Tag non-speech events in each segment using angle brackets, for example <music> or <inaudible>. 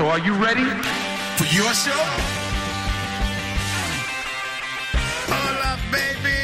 So are you ready? For your show? Hola, baby.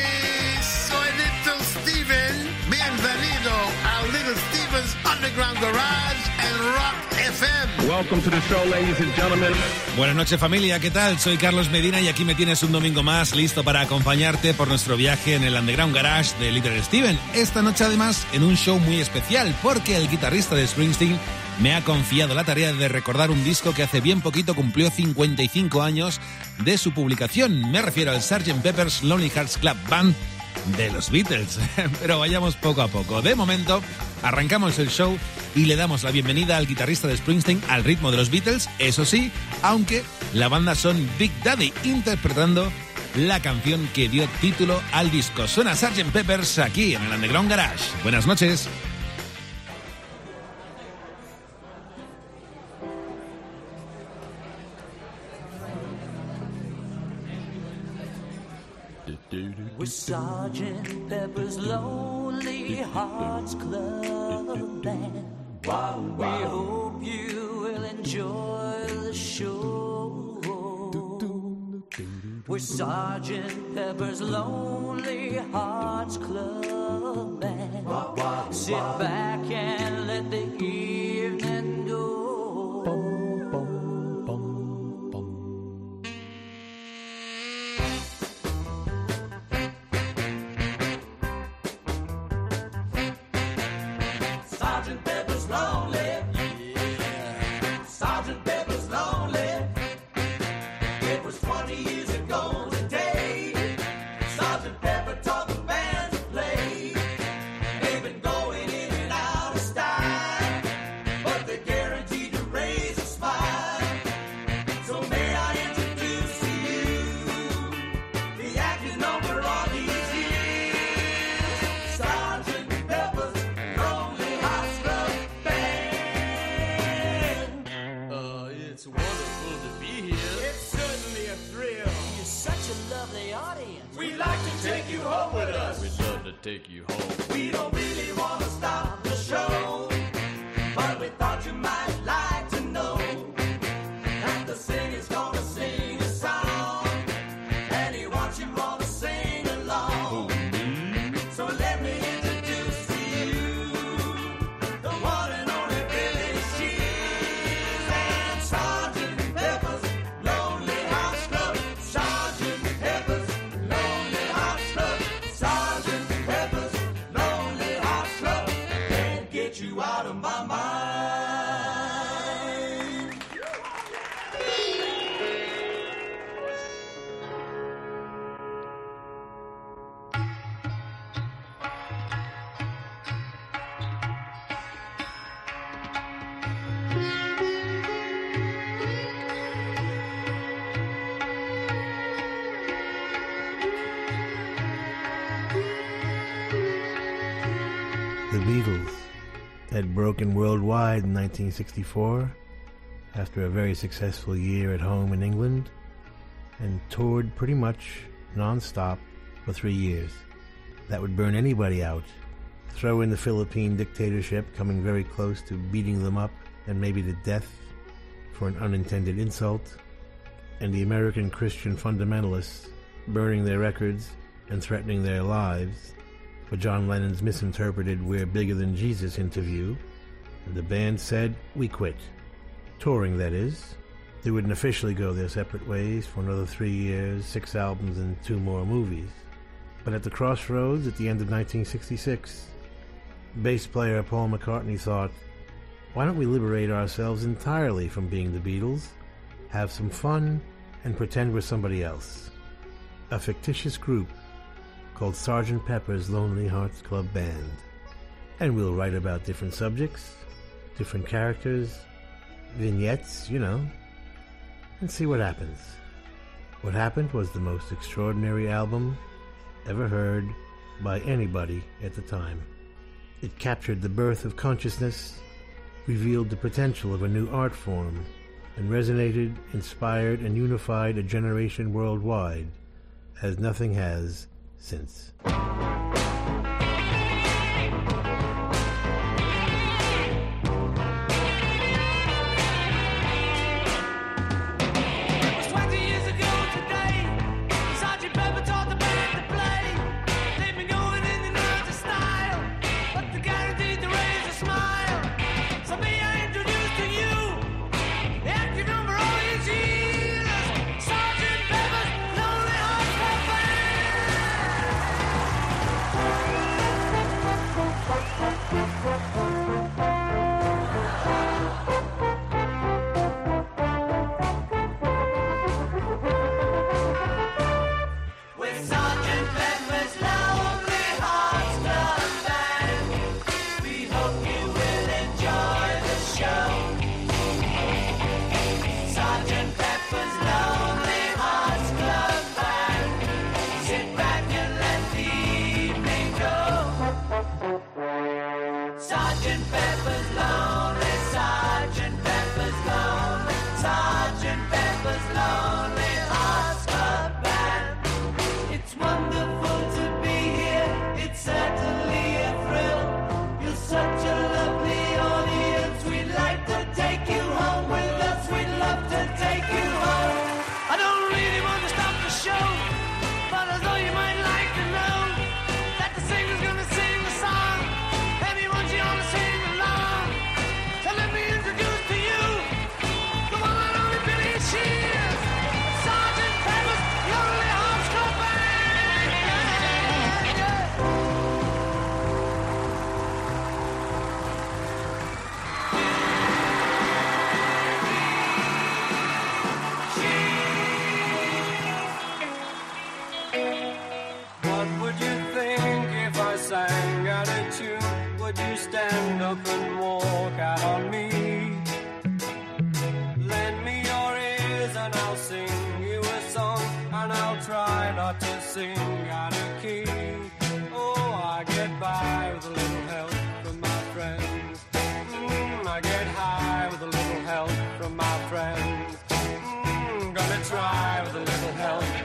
Soy Little Steven. Bienvenido a Little Steven's Underground Garage and Rock FM. Welcome to the show, ladies and gentlemen. Buenas noches familia, ¿qué tal? Soy Carlos Medina y aquí me tienes un domingo más listo para acompañarte por nuestro viaje en el Underground Garage de Little Steven. Esta noche además en un show muy especial porque el guitarrista de Springsteen me ha confiado la tarea de recordar un disco que hace bien poquito cumplió 55 años de su publicación. Me refiero al Sgt. Pepper's Lonely Hearts Club Band de los Beatles. <laughs> Pero vayamos poco a poco. De momento, arrancamos el show y le damos la bienvenida al guitarrista de Springsteen al ritmo de los Beatles, eso sí, aunque la banda son Big Daddy interpretando la canción que dio título al disco. Suena Sgt. Peppers aquí en el Underground Garage. Buenas noches. With Sergeant Pepper's Lonely Hearts Club Band. We hope you will enjoy the show. With Sergeant Pepper's Lonely Hearts Club Band. Sit back and let the with us. We'd love to take you home. We don't really broken worldwide in 1964 after a very successful year at home in England and toured pretty much non-stop for three years. That would burn anybody out. Throw in the Philippine dictatorship coming very close to beating them up and maybe to death for an unintended insult, and the American Christian fundamentalists burning their records and threatening their lives for John Lennon's misinterpreted We're Bigger Than Jesus interview, and the band said, We quit. Touring, that is. They wouldn't officially go their separate ways for another three years, six albums, and two more movies. But at the crossroads at the end of 1966, bass player Paul McCartney thought, why don't we liberate ourselves entirely from being the Beatles, have some fun, and pretend we're somebody else? A fictitious group called Sgt. Pepper's Lonely Hearts Club Band. And we'll write about different subjects, different characters, vignettes, you know, and see what happens. What happened was the most extraordinary album ever heard by anybody at the time. It captured the birth of consciousness, revealed the potential of a new art form, and resonated, inspired, and unified a generation worldwide as nothing has since. not to sing out of key. Oh, I get by with a little help from my friends. Mm, I get high with a little help from my friends. Mm, gonna try with a little help.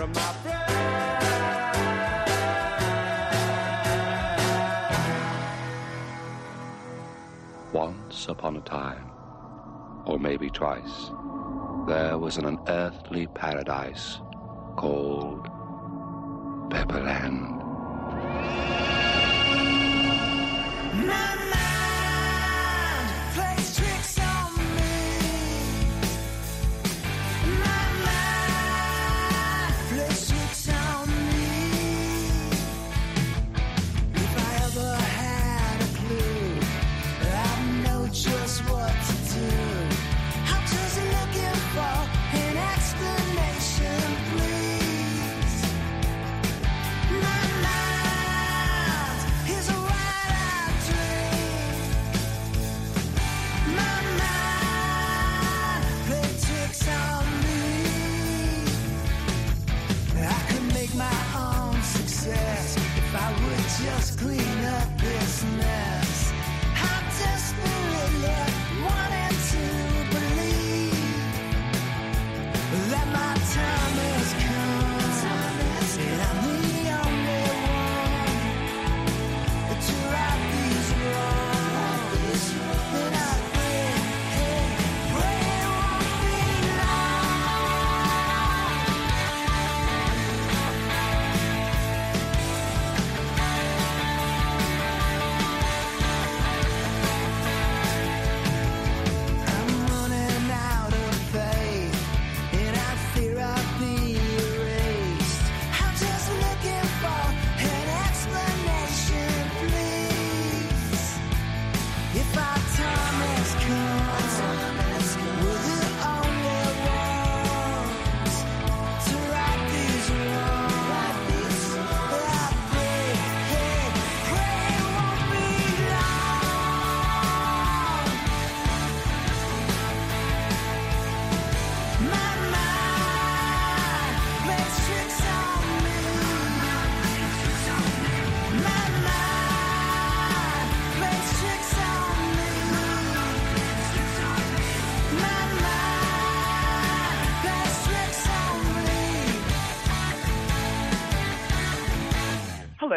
from my friend. Once upon a time, or maybe twice, there was an unearthly paradise called Pepperland.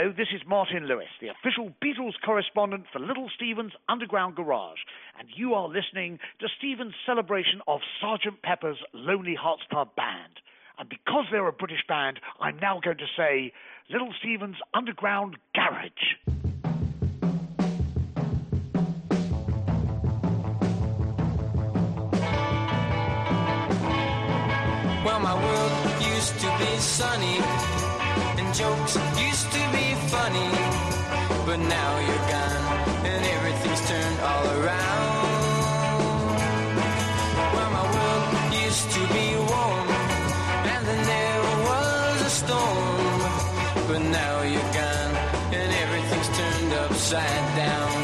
Hello, this is Martin Lewis, the official Beatles correspondent for Little Steven's Underground Garage, and you are listening to Steven's celebration of Sgt. Pepper's Lonely Hearts Club Band. And because they're a British band, I'm now going to say Little Steven's Underground Garage. Well, my world used to be sunny jokes used to be funny, but now you're gone and everything's turned all around. Well, my world used to be warm and then there was a storm, but now you're gone and everything's turned upside down.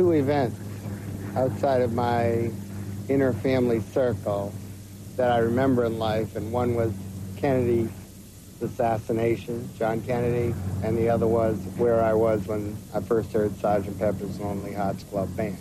Two events outside of my inner family circle that I remember in life, and one was Kennedy's assassination, John Kennedy, and the other was where I was when I first heard Sergeant Pepper's Lonely Hearts Club Band.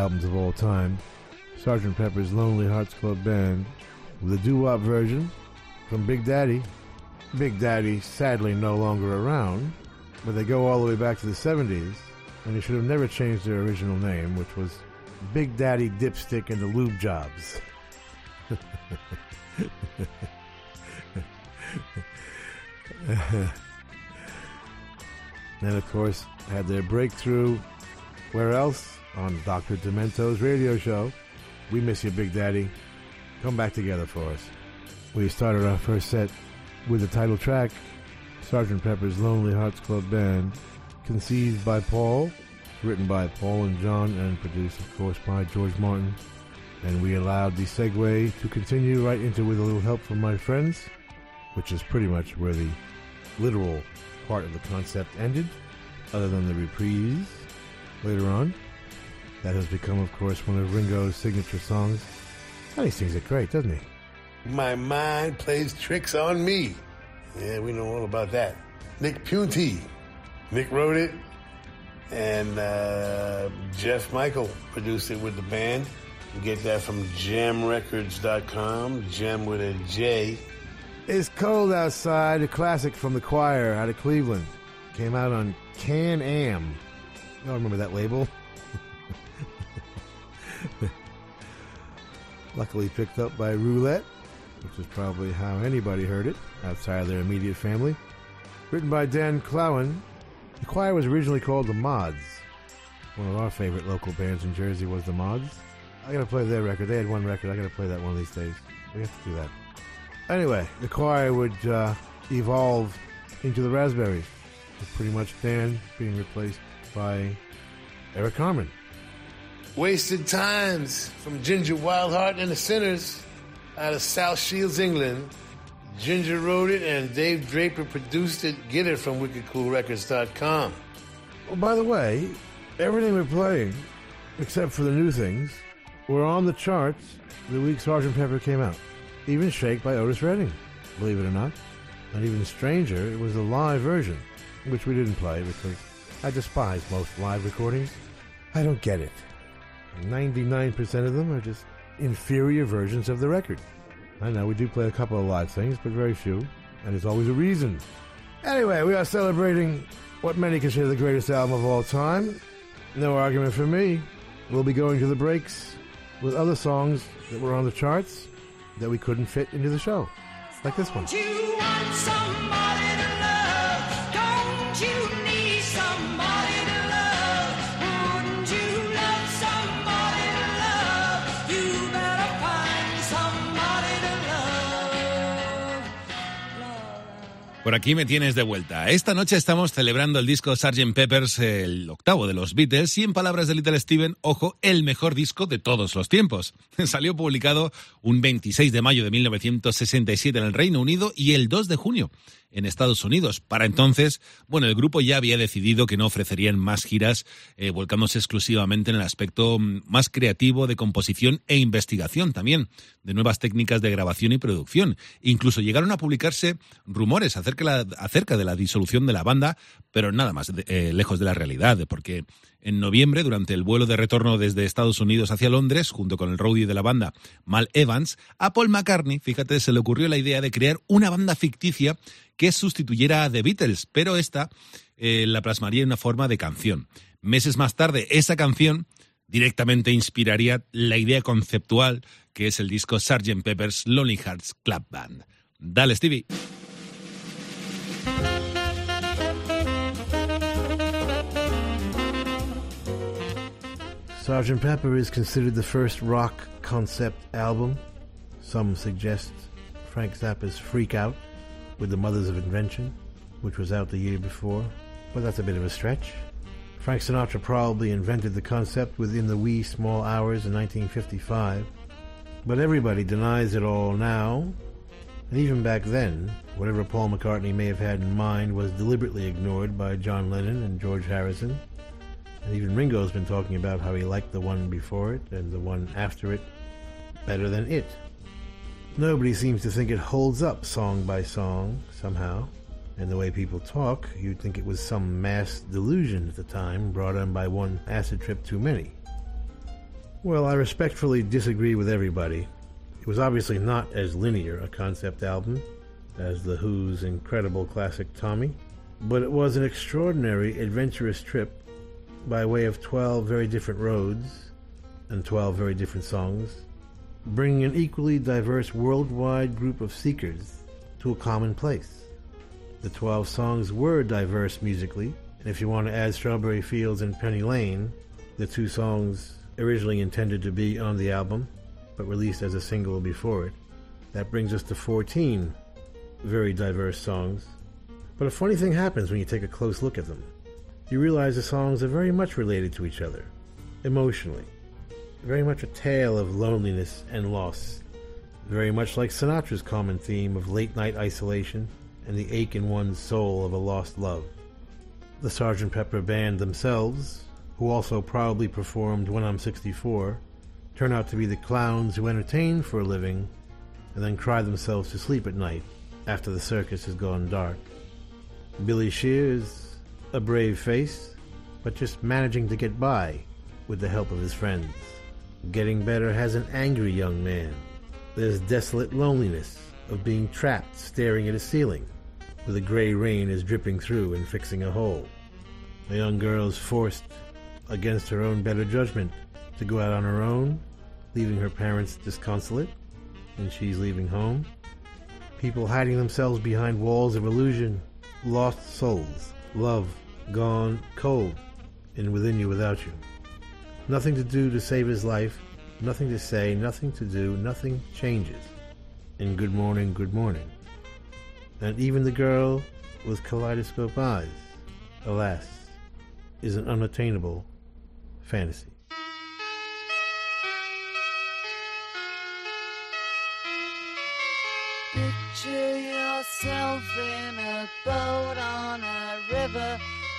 Albums of all time, Sgt. Pepper's Lonely Hearts Club Band, with a doo-wop version from Big Daddy. Big Daddy, sadly no longer around, but they go all the way back to the 70s, and they should have never changed their original name, which was Big Daddy Dipstick and the Lube Jobs. <laughs> and of course, had their breakthrough where else? On Dr. Demento's radio show. We miss you, Big Daddy. Come back together for us. We started our first set with the title track, Sgt. Pepper's Lonely Hearts Club Band, conceived by Paul, written by Paul and John, and produced, of course, by George Martin. And we allowed the segue to continue right into With a Little Help from My Friends, which is pretty much where the literal part of the concept ended, other than the reprise later on. That has become, of course, one of Ringo's signature songs. And he sings it great, doesn't he? My mind plays tricks on me. Yeah, we know all about that. Nick Piunti. Nick wrote it, and uh, Jeff Michael produced it with the band. You get that from jemrecords.com, gem with a J. It's Cold Outside, a classic from the choir out of Cleveland. Came out on Can Am. Y'all remember that label? <laughs> Luckily picked up by Roulette, which is probably how anybody heard it outside of their immediate family. Written by Dan Klawon, the choir was originally called the Mods. One of our favorite local bands in Jersey was the Mods. I gotta play their record. They had one record. I gotta play that one of these days. We have to do that. Anyway, the choir would uh, evolve into the Raspberries, pretty much Dan being replaced by Eric Carmen. Wasted Times from Ginger Wildheart and the Sinners out of South Shields, England. Ginger wrote it and Dave Draper produced it. Get it from wickedcoolrecords.com. Oh, by the way, everything we're playing, except for the new things, were on the charts the week Sgt. Pepper came out. Even Shake by Otis Redding, believe it or not. And even stranger, it was the live version, which we didn't play because I despise most live recordings. I don't get it. 99% of them are just inferior versions of the record. I know we do play a couple of live things, but very few, and there's always a reason. Anyway, we are celebrating what many consider the greatest album of all time. No argument for me. We'll be going to the breaks with other songs that were on the charts that we couldn't fit into the show, like this one. Por aquí me tienes de vuelta. Esta noche estamos celebrando el disco Sgt. Peppers, el octavo de los Beatles, y en palabras de Little Steven, ojo, el mejor disco de todos los tiempos. <laughs> Salió publicado un 26 de mayo de 1967 en el Reino Unido y el 2 de junio en Estados Unidos. Para entonces, bueno, el grupo ya había decidido que no ofrecerían más giras, eh, volcándose exclusivamente en el aspecto mm, más creativo de composición e investigación también, de nuevas técnicas de grabación y producción. Incluso llegaron a publicarse rumores acerca, de la disolución de la banda, pero nada más eh, lejos de la realidad, porque en noviembre, durante el vuelo de retorno desde Estados Unidos hacia Londres, junto con el roadie de la banda, Mal Evans, a Paul McCartney, fíjate, se le ocurrió la idea de crear una banda ficticia que sustituyera a The Beatles, pero esta eh, la plasmaría en una forma de canción. Meses más tarde, esa canción directamente inspiraría la idea conceptual que es el disco Sgt. Pepper's Lonely Hearts Club Band. Dale, Stevie. Sgt. Pepper is considered the first rock concept album. Some suggest Frank Zappa's Freak Out with the Mothers of Invention, which was out the year before, but that's a bit of a stretch. Frank Sinatra probably invented the concept within the wee small hours in 1955, but everybody denies it all now. And even back then, whatever Paul McCartney may have had in mind was deliberately ignored by John Lennon and George Harrison. Even Ringo's been talking about how he liked the one before it and the one after it better than it. Nobody seems to think it holds up song by song, somehow. And the way people talk, you'd think it was some mass delusion at the time brought on by one acid trip too many. Well, I respectfully disagree with everybody. It was obviously not as linear a concept album as The Who's incredible classic Tommy, but it was an extraordinary adventurous trip by way of 12 very different roads and 12 very different songs, bringing an equally diverse worldwide group of seekers to a common place. The 12 songs were diverse musically, and if you want to add Strawberry Fields and Penny Lane, the two songs originally intended to be on the album but released as a single before it, that brings us to 14 very diverse songs. But a funny thing happens when you take a close look at them you realize the songs are very much related to each other, emotionally. Very much a tale of loneliness and loss. Very much like Sinatra's common theme of late night isolation and the ache in one's soul of a lost love. The Sgt. Pepper Band themselves, who also proudly performed When I'm 64, turn out to be the clowns who entertain for a living and then cry themselves to sleep at night after the circus has gone dark. Billy Shears, a brave face, but just managing to get by with the help of his friends. Getting better has an angry young man. There's desolate loneliness of being trapped staring at a ceiling where the gray rain is dripping through and fixing a hole. A young girl is forced, against her own better judgment, to go out on her own, leaving her parents disconsolate, and she's leaving home. People hiding themselves behind walls of illusion, lost souls, love gone cold, and within you without you. Nothing to do to save his life, nothing to say, nothing to do, nothing changes. And good morning, good morning. And even the girl with kaleidoscope eyes, alas, is an unattainable fantasy. Picture yourself in a boat on a river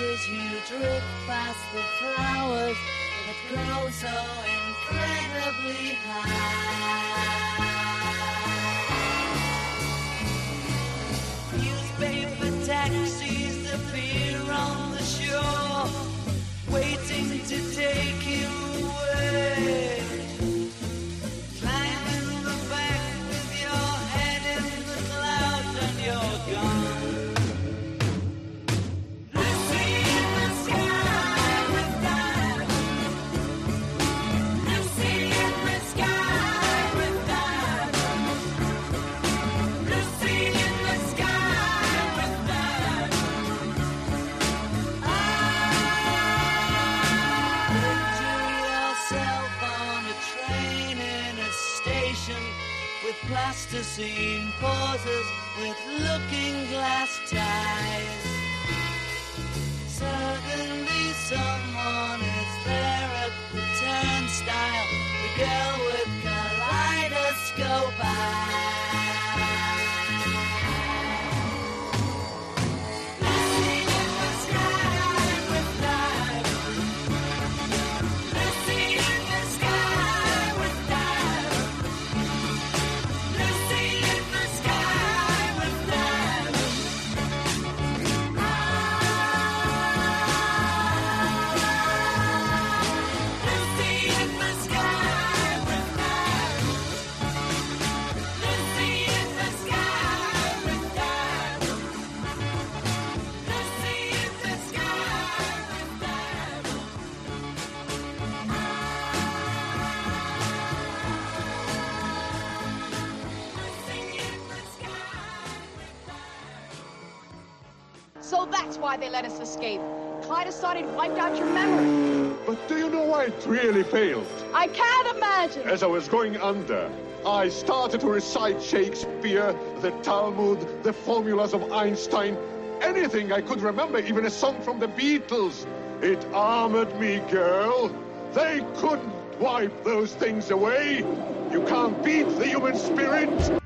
As you drift past the flowers that grow so incredibly high. Newspaper taxis appear on the shore, waiting to take you away. Plasticine pauses with looking glass ties. Suddenly someone is there at the turnstile, the girl with kaleidoscope So why they let us escape. Clyde decided wiped out your memory. But do you know why it really failed? I can't imagine. As I was going under, I started to recite Shakespeare, the Talmud, the formulas of Einstein, anything I could remember, even a song from the Beatles. It armored me, girl. They couldn't wipe those things away. You can't beat the human spirit.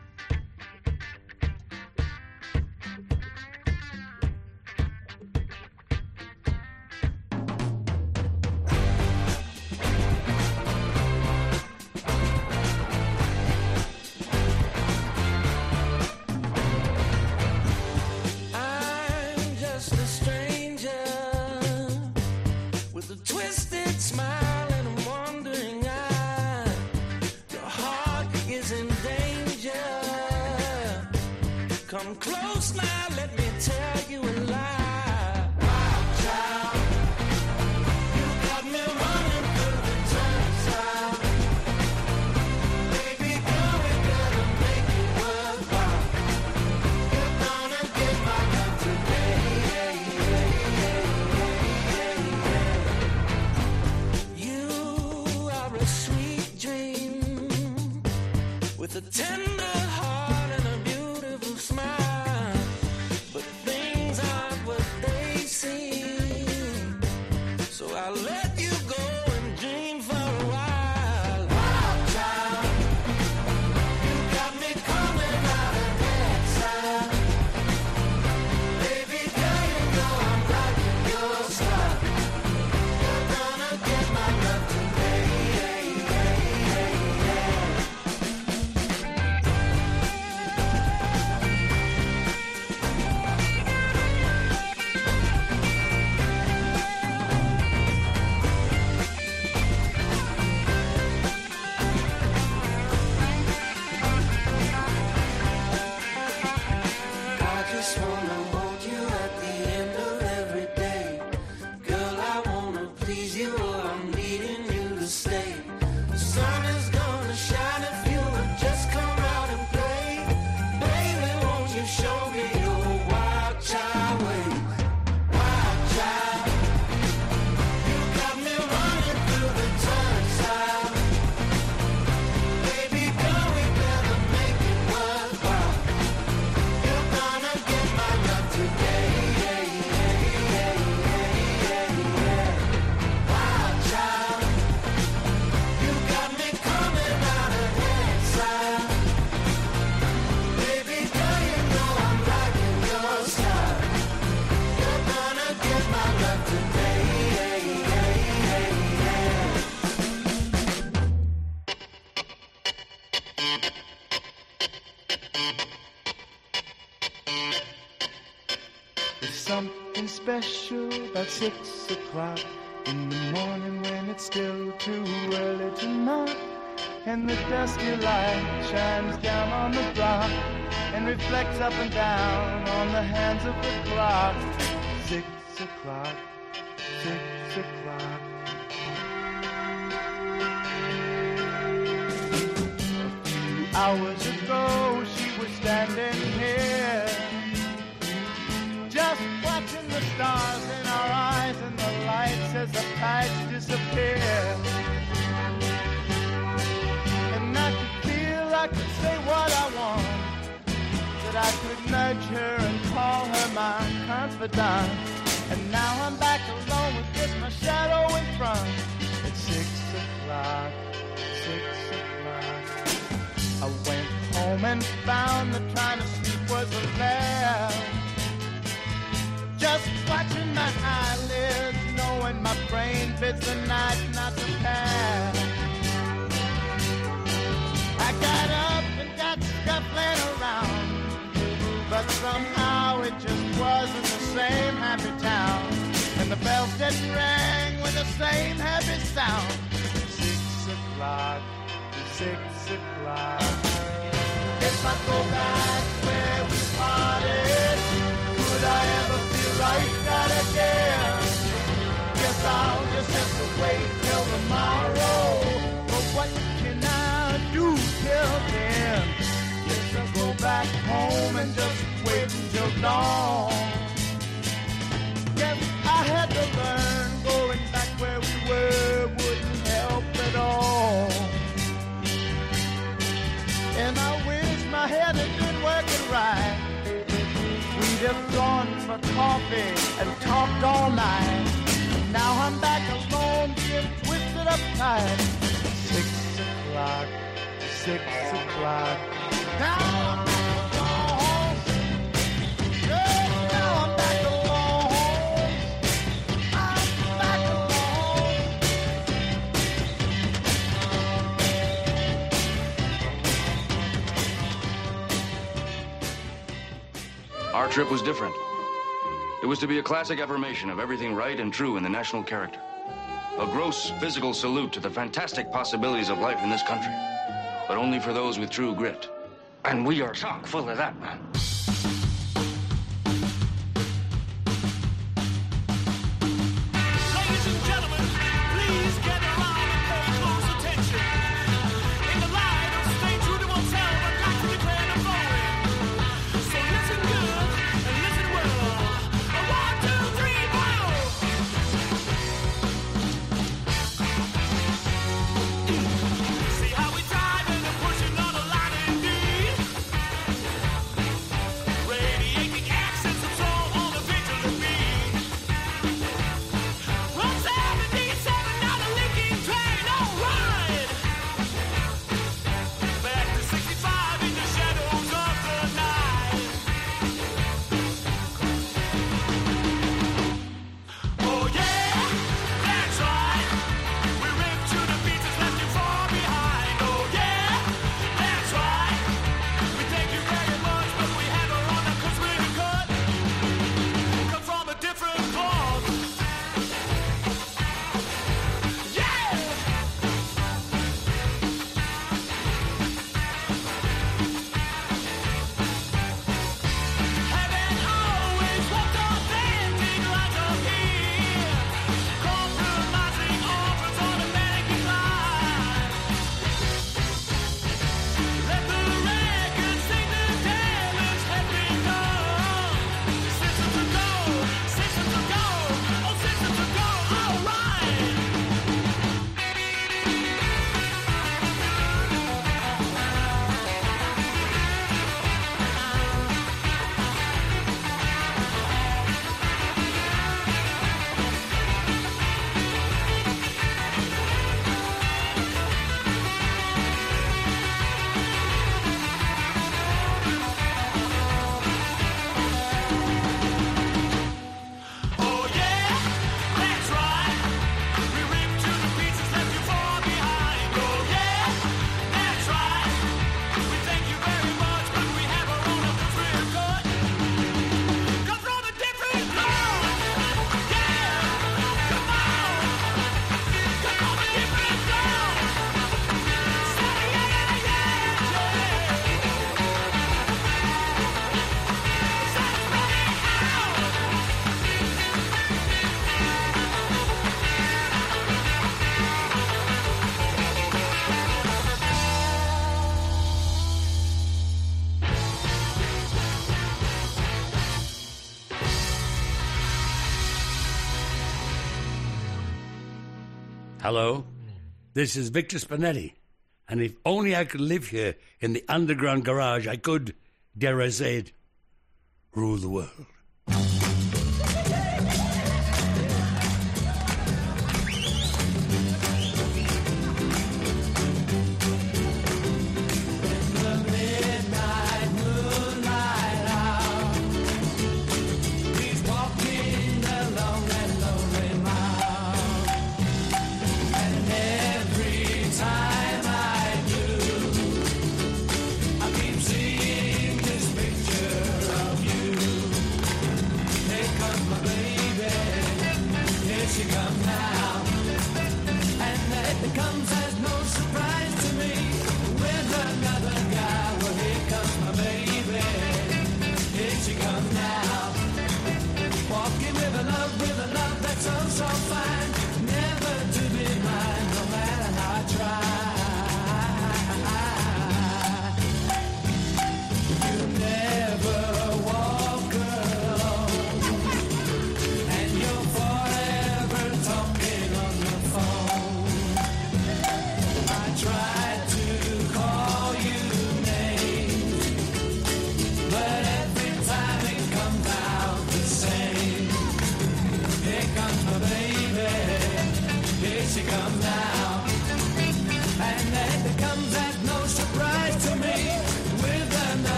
Special about six o'clock in the morning when it's still too early to knock. And the dusky light shines down on the block and reflects up and down on the hands of the clock. I went home and found that trying to sleep was laugh. Just watching my eyelids, knowing my brain bids the night not to pass. I got up and got scuffling around, but somehow it just wasn't the same happy town. And the bells didn't ring with the same happy sound. Six o'clock, six o'clock. Back home and just wait until dawn. For coffee and talked all night. Now I'm back alone, twisted up tight. Six o'clock, six o'clock. Now I'm. Our trip was different. It was to be a classic affirmation of everything right and true in the national character. A gross physical salute to the fantastic possibilities of life in this country, but only for those with true grit. And we are chock full of that, man. Hello, this is Victor Spinetti, and if only I could live here in the underground garage, I could, dare I say it, rule the world.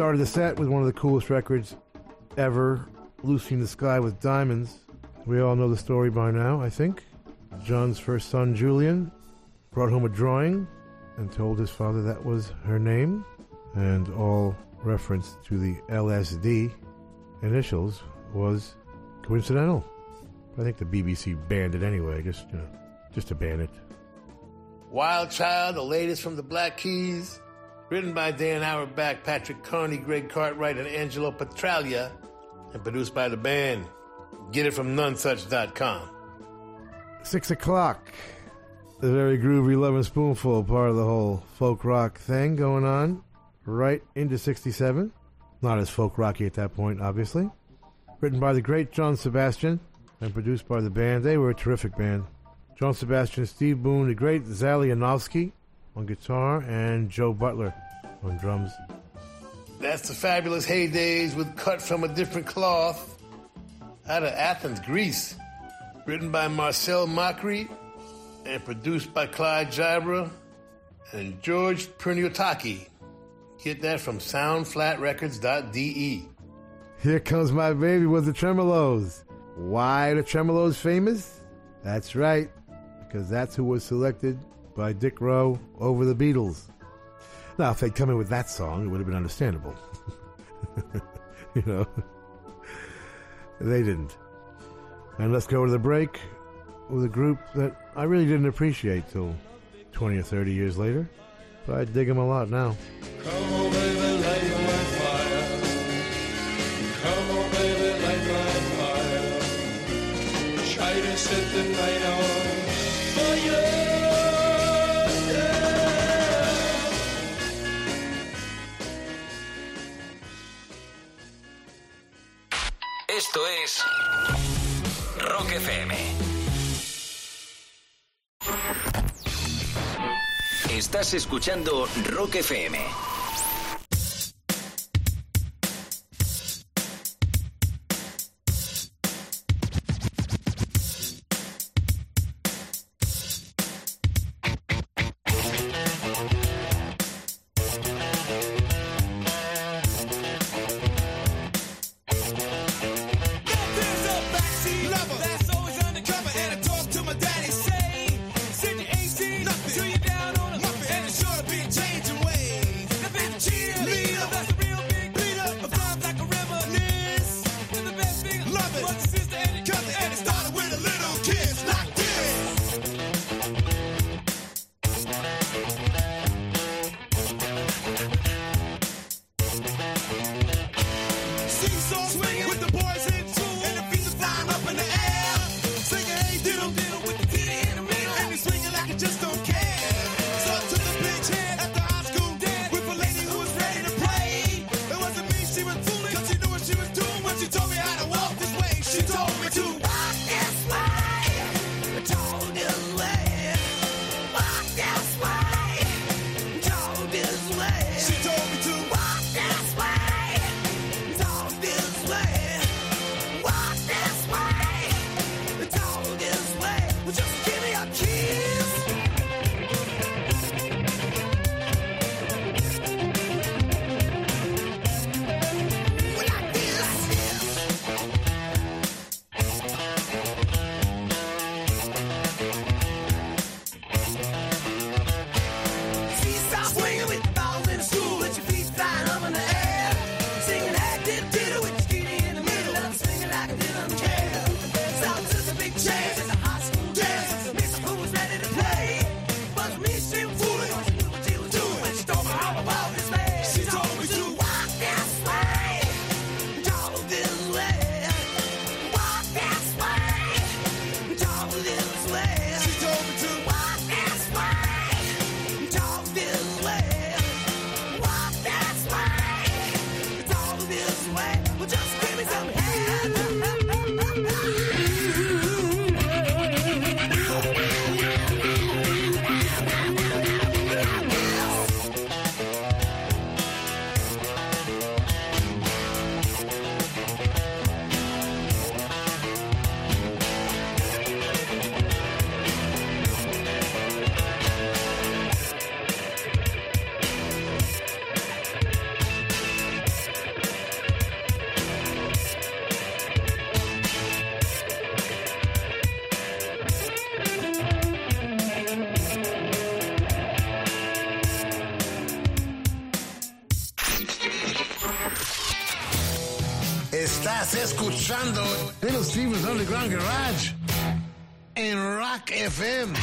Started the set with one of the coolest records ever, Lucy in the Sky with Diamonds. We all know the story by now, I think. John's first son, Julian, brought home a drawing and told his father that was her name, and all reference to the LSD initials was coincidental. I think the BBC banned it anyway, just you know, just to ban it. Wild Child, the latest from the Black Keys, written by Dan Auerbach, Patrick Carney, Greg Cartwright, and Angelo Petraglia, and produced by the band. Get it from nonesuch.com. Six o'clock. The very groovy Lovin' Spoonful, part of the whole folk rock thing going on, right into 67. Not as folk rocky at that point, obviously. Written by the great John Sebastian and produced by the band. They were a terrific band. John Sebastian, Steve Boone, the great Zal Yanovsky on guitar, and Joe Butler on drums. That's the fabulous heydays with Cut from a Different Cloth out of Athens, Greece. Written by Marcel Macri and produced by Clyde Jibra and George Perniotaki. Get that from soundflatrecords.de. Here comes my baby with the Tremeloes. Why are the Tremeloes famous? That's right, because that's who was selected by Dick Rowe over the Beatles. Now, if they'd come in with that song, it would have been understandable. <laughs> you know, they didn't. And let's go to the break with a group that I really didn't appreciate till 20 or 30 years later. But I dig them a lot now. Esto es Rock FM. Estás escuchando Rock FM. Escuchando Little Steven's Underground Garage en Rock FM.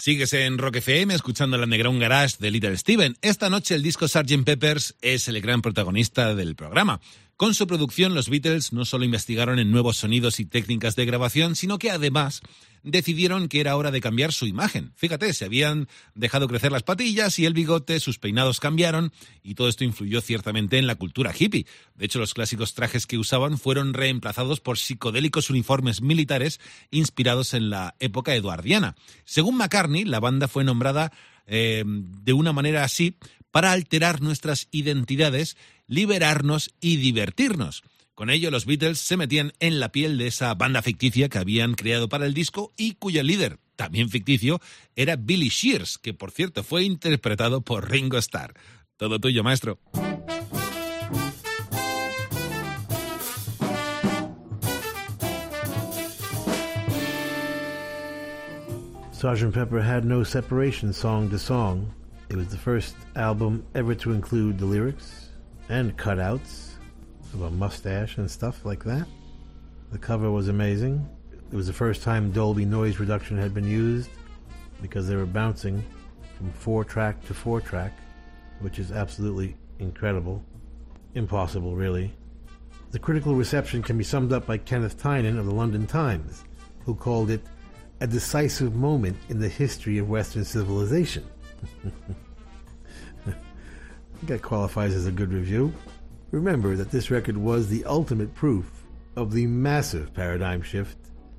Sigues en Rock FM escuchando el Underground Garage de Little Steven. Esta noche el disco Sgt. Peppers es el gran protagonista del programa. Con su producción, los Beatles no solo investigaron en nuevos sonidos y técnicas de grabación, sino que además decidieron que era hora de cambiar su imagen. Fíjate, se habían dejado crecer las patillas y el bigote, sus peinados cambiaron y todo esto influyó ciertamente en la cultura hippie. De hecho, los clásicos trajes que usaban fueron reemplazados por psicodélicos uniformes militares inspirados en la época eduardiana. Según McCartney, la banda fue nombrada eh, de una manera así para alterar nuestras identidades, liberarnos y divertirnos. Con ello, los Beatles se metían en la piel de esa banda ficticia que habían creado para el disco y cuyo líder, también ficticio, era Billy Shears, que por cierto fue interpretado por Ringo Starr. Todo tuyo, maestro. Sgt. Pepper had no separation song to song. It was the first album ever to include the lyrics and cutouts of a mustache and stuff like that. The cover was amazing. It was the first time Dolby noise reduction had been used because they were bouncing from four track to four track, which is absolutely incredible. Impossible, really. The critical reception can be summed up by Kenneth Tynan of the London Times, who called it a decisive moment in the history of Western civilization. <laughs> that qualifies as a good review. Remember that this record was the ultimate proof of the massive paradigm shift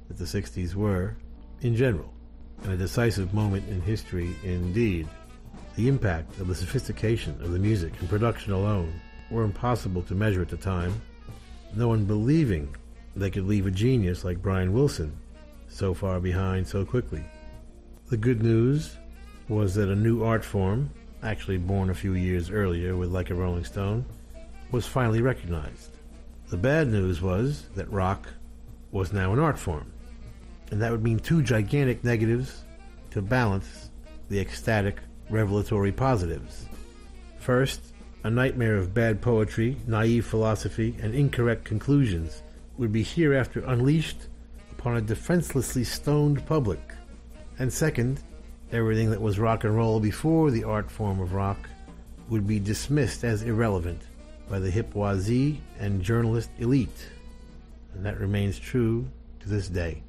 that the 60s were in general, and a decisive moment in history indeed. The impact of the sophistication of the music and production alone were impossible to measure at the time, no one believing they could leave a genius like Brian Wilson so far behind so quickly. The good news was that a new art form, actually born a few years earlier with Like a Rolling Stone, was finally recognized. The bad news was that rock was now an art form, and that would mean two gigantic negatives to balance the ecstatic, revelatory positives. First, a nightmare of bad poetry, naive philosophy, and incorrect conclusions would be hereafter unleashed upon a defenselessly stoned public. And second, everything that was rock and roll before the art form of rock would be dismissed as irrelevant by the bourgeoisie and journalist elite. And that remains true to this day.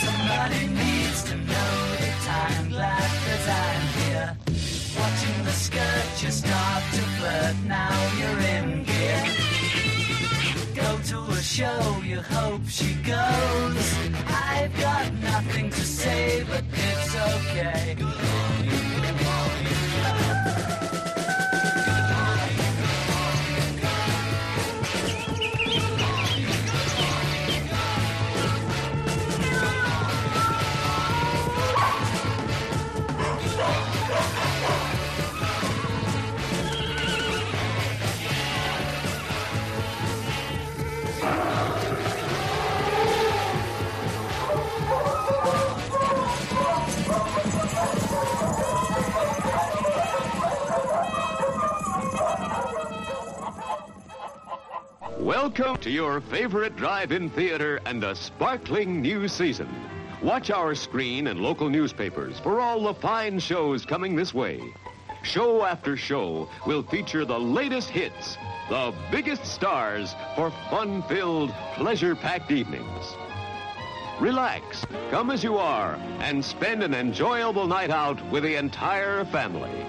Somebody needs to know the time. That I'm here. Watching the skirt, you start to flirt. Now you're in gear. Go to a show, you hope she goes. I've got nothing to say, but it's okay. To your favorite drive-in theater and a sparkling new season. Watch our screen and local newspapers for all the fine shows coming this way. Show after show will feature the latest hits, the biggest stars for fun-filled, pleasure-packed evenings. Relax, come as you are, and spend an enjoyable night out with the entire family.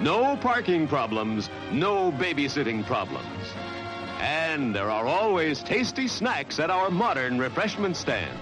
No parking problems, no babysitting problems. And there are always tasty snacks at our modern refreshment stand.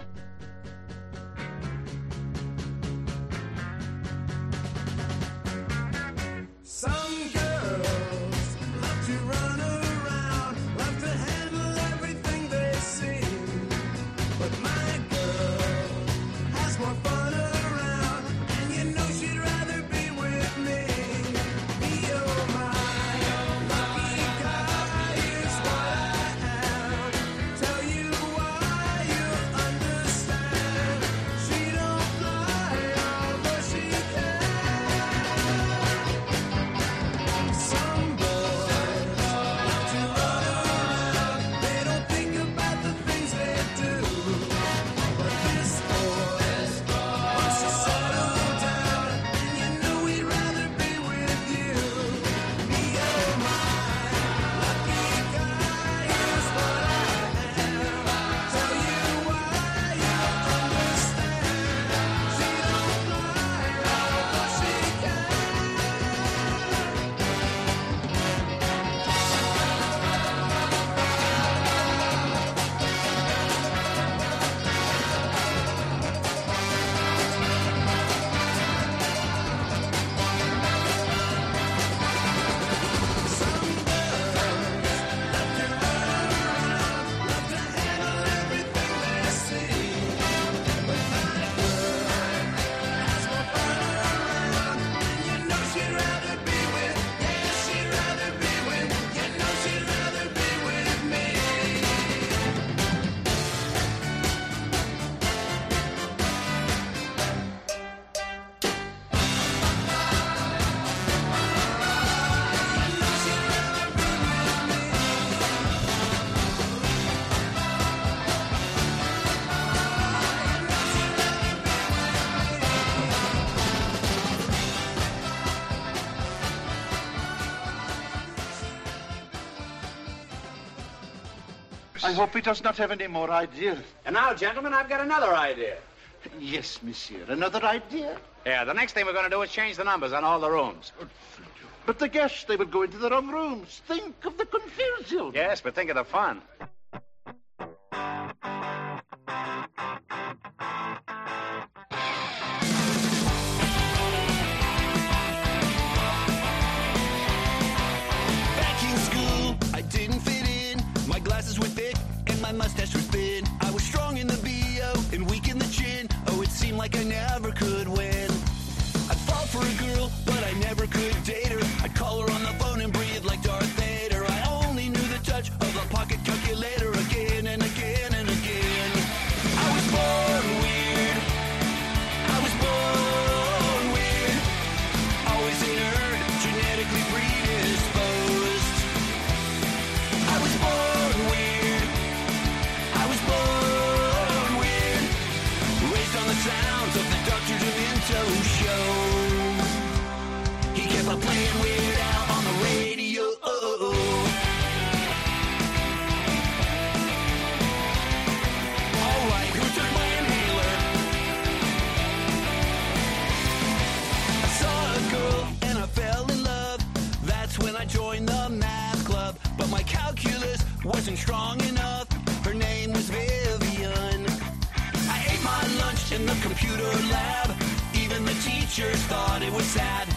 hope he does not have any more ideas. And now, gentlemen, I've got another idea. Yes, monsieur, another idea. Yeah, the next thing we're going to do is change the numbers on all the rooms. But the guests, they would go into the wrong rooms. Think of the confusion. Yes, but think of the fun. wasn't strong enough. Her name was Vivian. I ate my lunch in the computer lab. Even the teachers thought it was sad.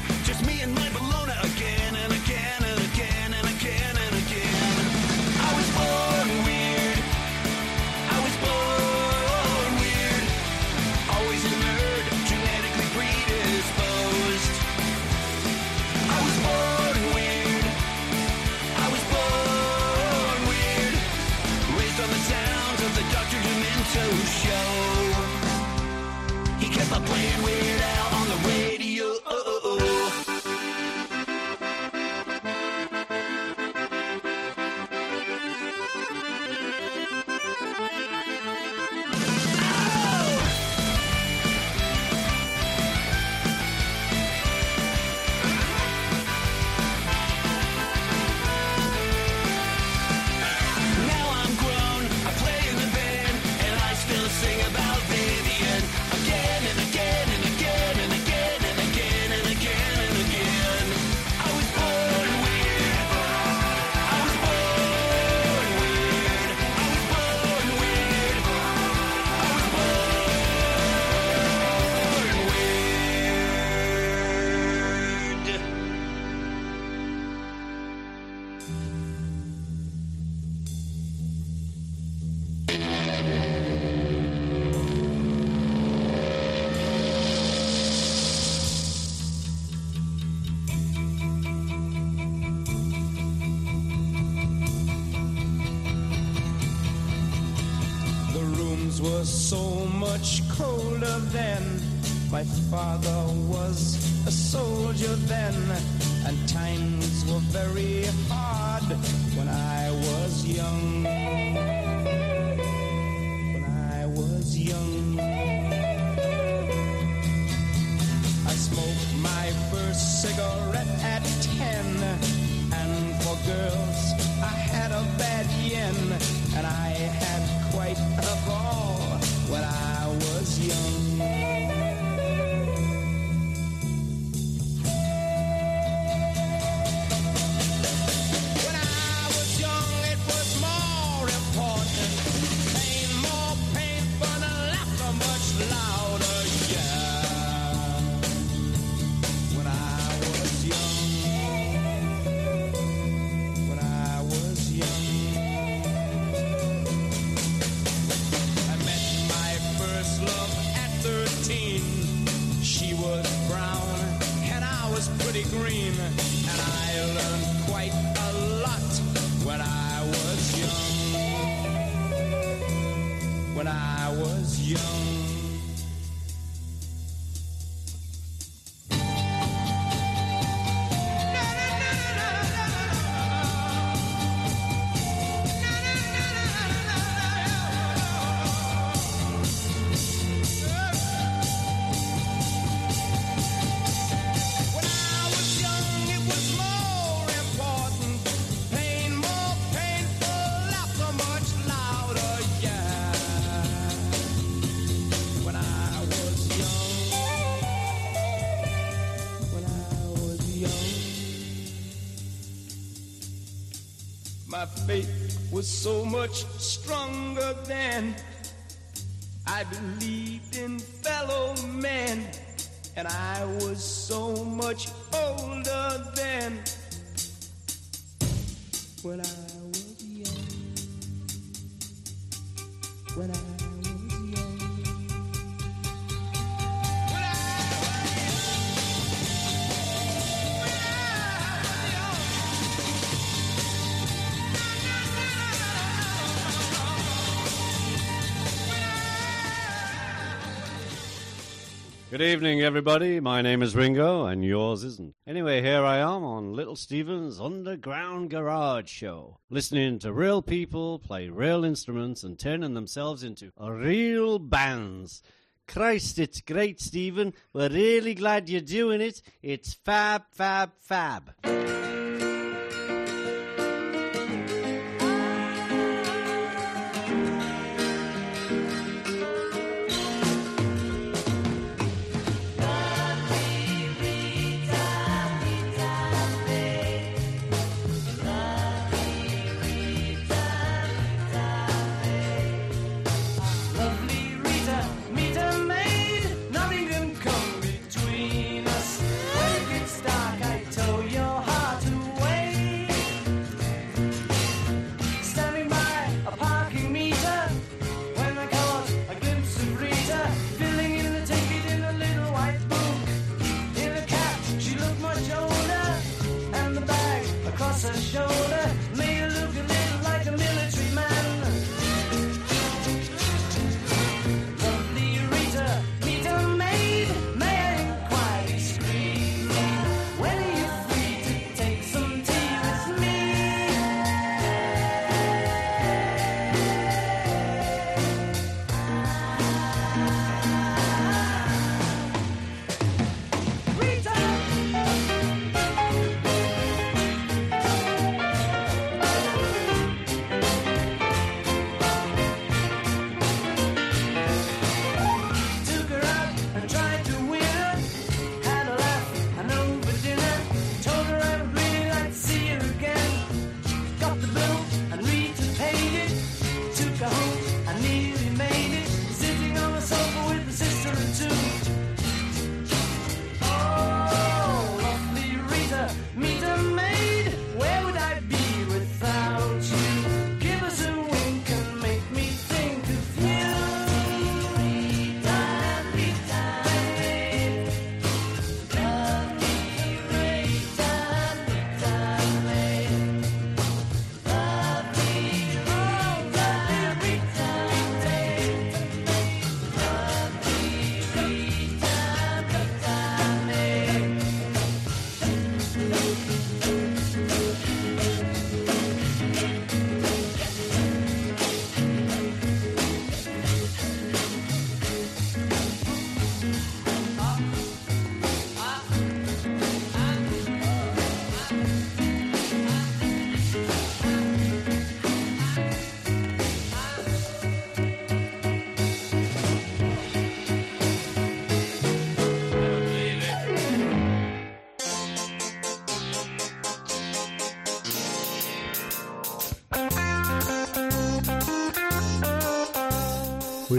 Faith was so much stronger than I believed Good evening, everybody. My name is Ringo, and yours isn't. Anyway, here I am on Little Steven's Underground Garage Show, listening to real people play real instruments and turning themselves into real bands. Christ, it's great, Steven. We're really glad you're doing it. It's fab, fab, fab.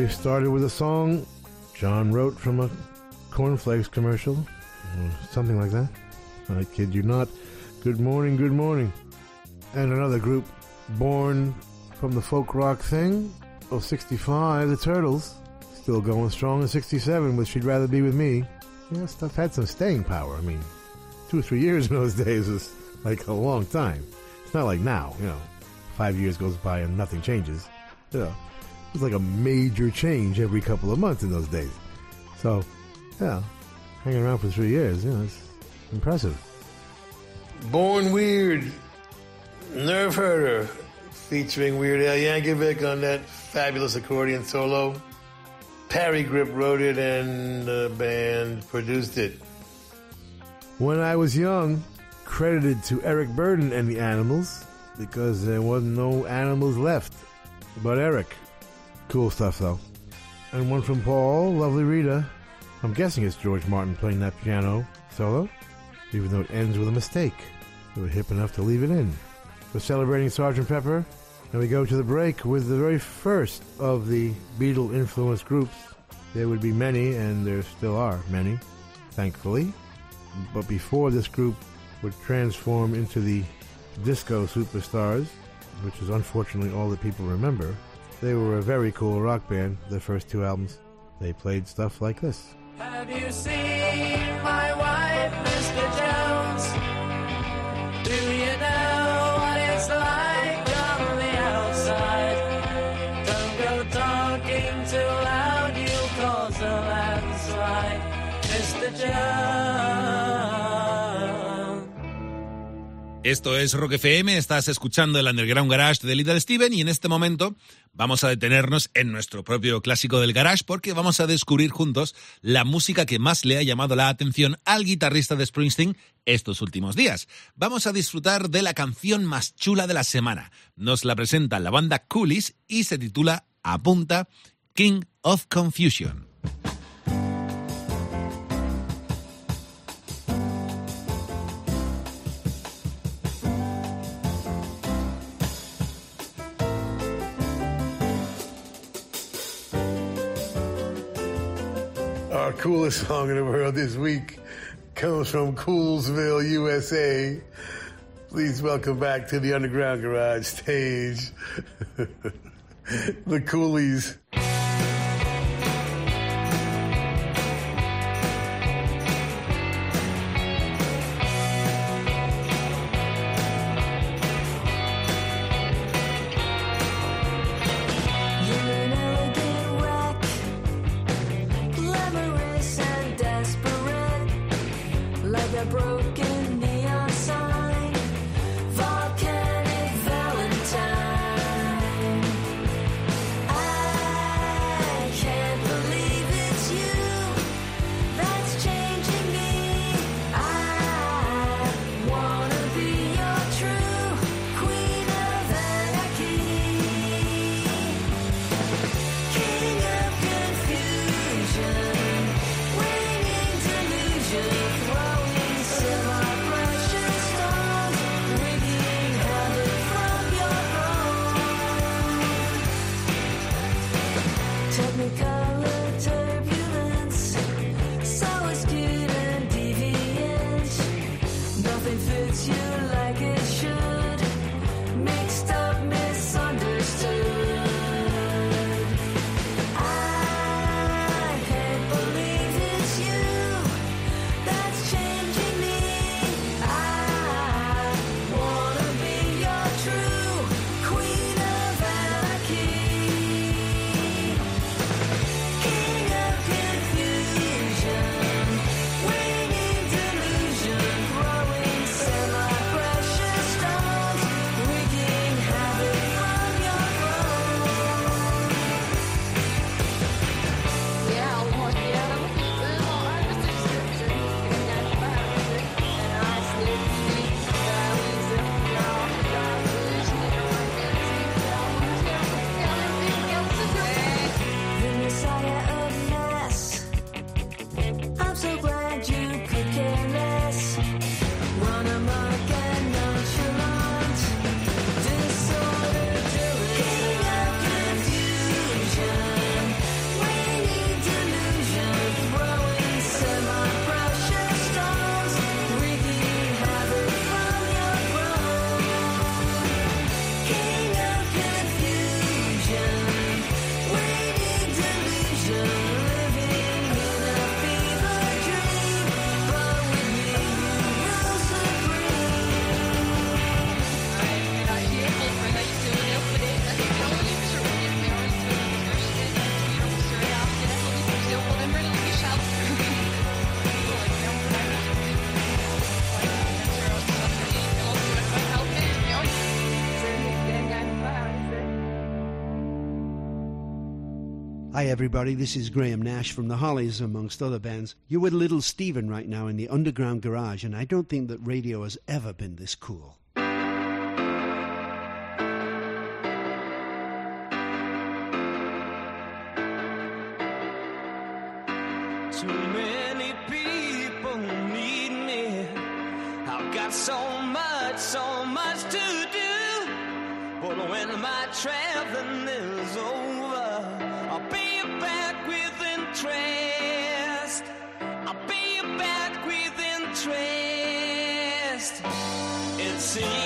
We started with a song John wrote from a cornflakes commercial, something like that. I kid you not. Good morning, good morning. And another group born from the folk rock thing of 65, the Turtles. Still going strong in 67 with She'd Rather Be With Me. Yeah, stuff had some staying power. I mean, two or three years <laughs> in those days was like a long time. It's not like now, you know, five years goes by and nothing changes. You know, it was like a major change every couple of months in those days. So, yeah, hanging around for three years, you know, it's impressive. Born Weird, Nerf Herder, featuring Weird Al Yankovic on that fabulous accordion solo. Parry Gripp wrote it and the band produced it. When I was young, credited to Eric Burdon and the Animals because there wasn't no animals left but Eric. Cool stuff though. And one from Paul, Lovely Rita. I'm guessing it's George Martin playing that piano solo, even though it ends with a mistake. They were hip enough to leave it in. We're celebrating Sgt. Pepper. And we go to the break with the very first of the Beatle influenced groups. There would be many, and there still are many, thankfully. But before this group would transform into the disco superstars, which is unfortunately all that people remember, they were a very cool rock band. Their first two albums, they played stuff like this. Have you seen my wife, Mr. Jones? Do you know what it's like on the outside? Don't go talking too loud, you'll cause a landslide, Mr. Jones. Esto es Rock FM, estás escuchando el Underground Garage de Little Steven y en este momento vamos a detenernos en nuestro propio clásico del garage porque vamos a descubrir juntos la música que más le ha llamado la atención al guitarrista de Springsteen estos últimos días. Vamos a disfrutar de la canción más chula de la semana. Nos la presenta la banda Coolies y se titula Apunta King of Confusion. Coolest song in the world this week comes from Coolsville, USA. Please welcome back to the Underground Garage stage, <laughs> the Coolies. Everybody. This is Graham Nash from the Hollies, amongst other bands. You're with Little Steven right now in the Underground Garage, and I don't think that radio has ever been this cool. It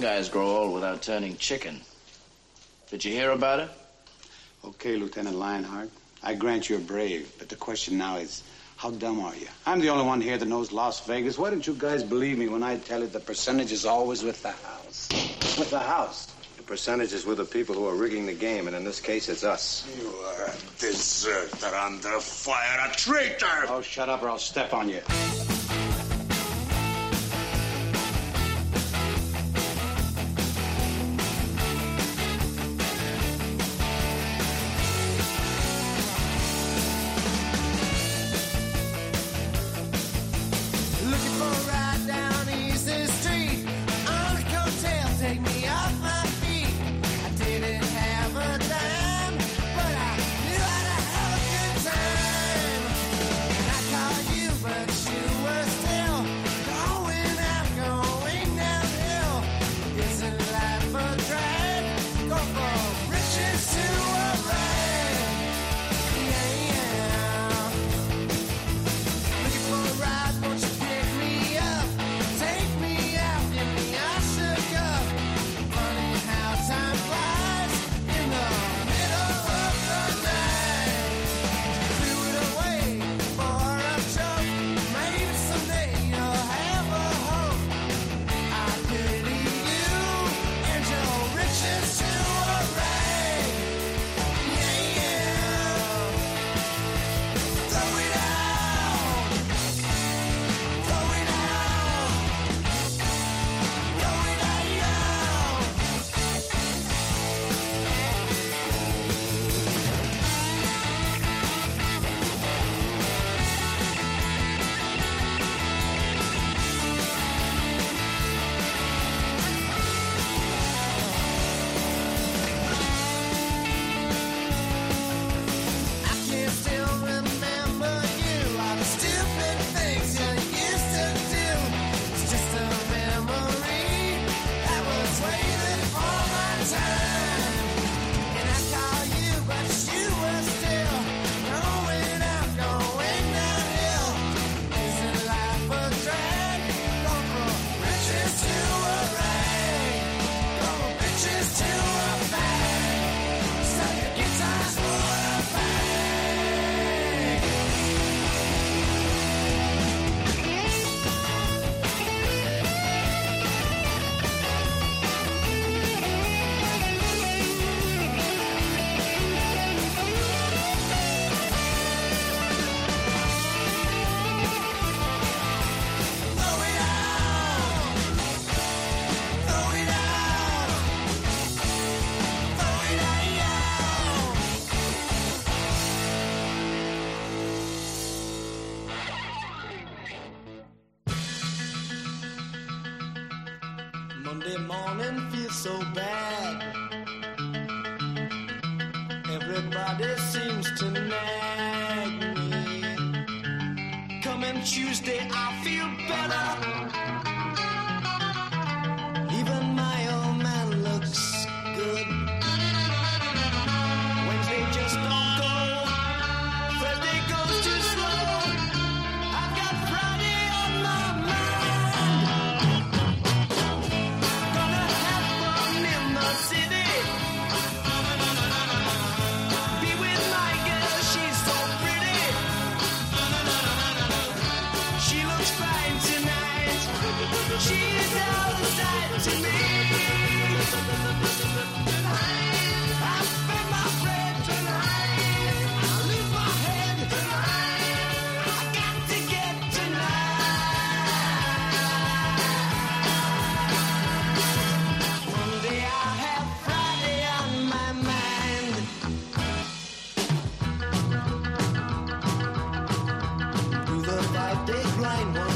Some guys grow old without turning chicken. Did you hear about it? Okay, Lieutenant Lionheart. I grant you're brave, but the question now is, how dumb are you? I'm the only one here that knows Las Vegas. Why don't you guys believe me when I tell you the percentage is always with the house? With the house. The percentage is with the people who are rigging the game, and in this case, it's us. You are a deserter under fire, a traitor! Oh, shut up or I'll step on you.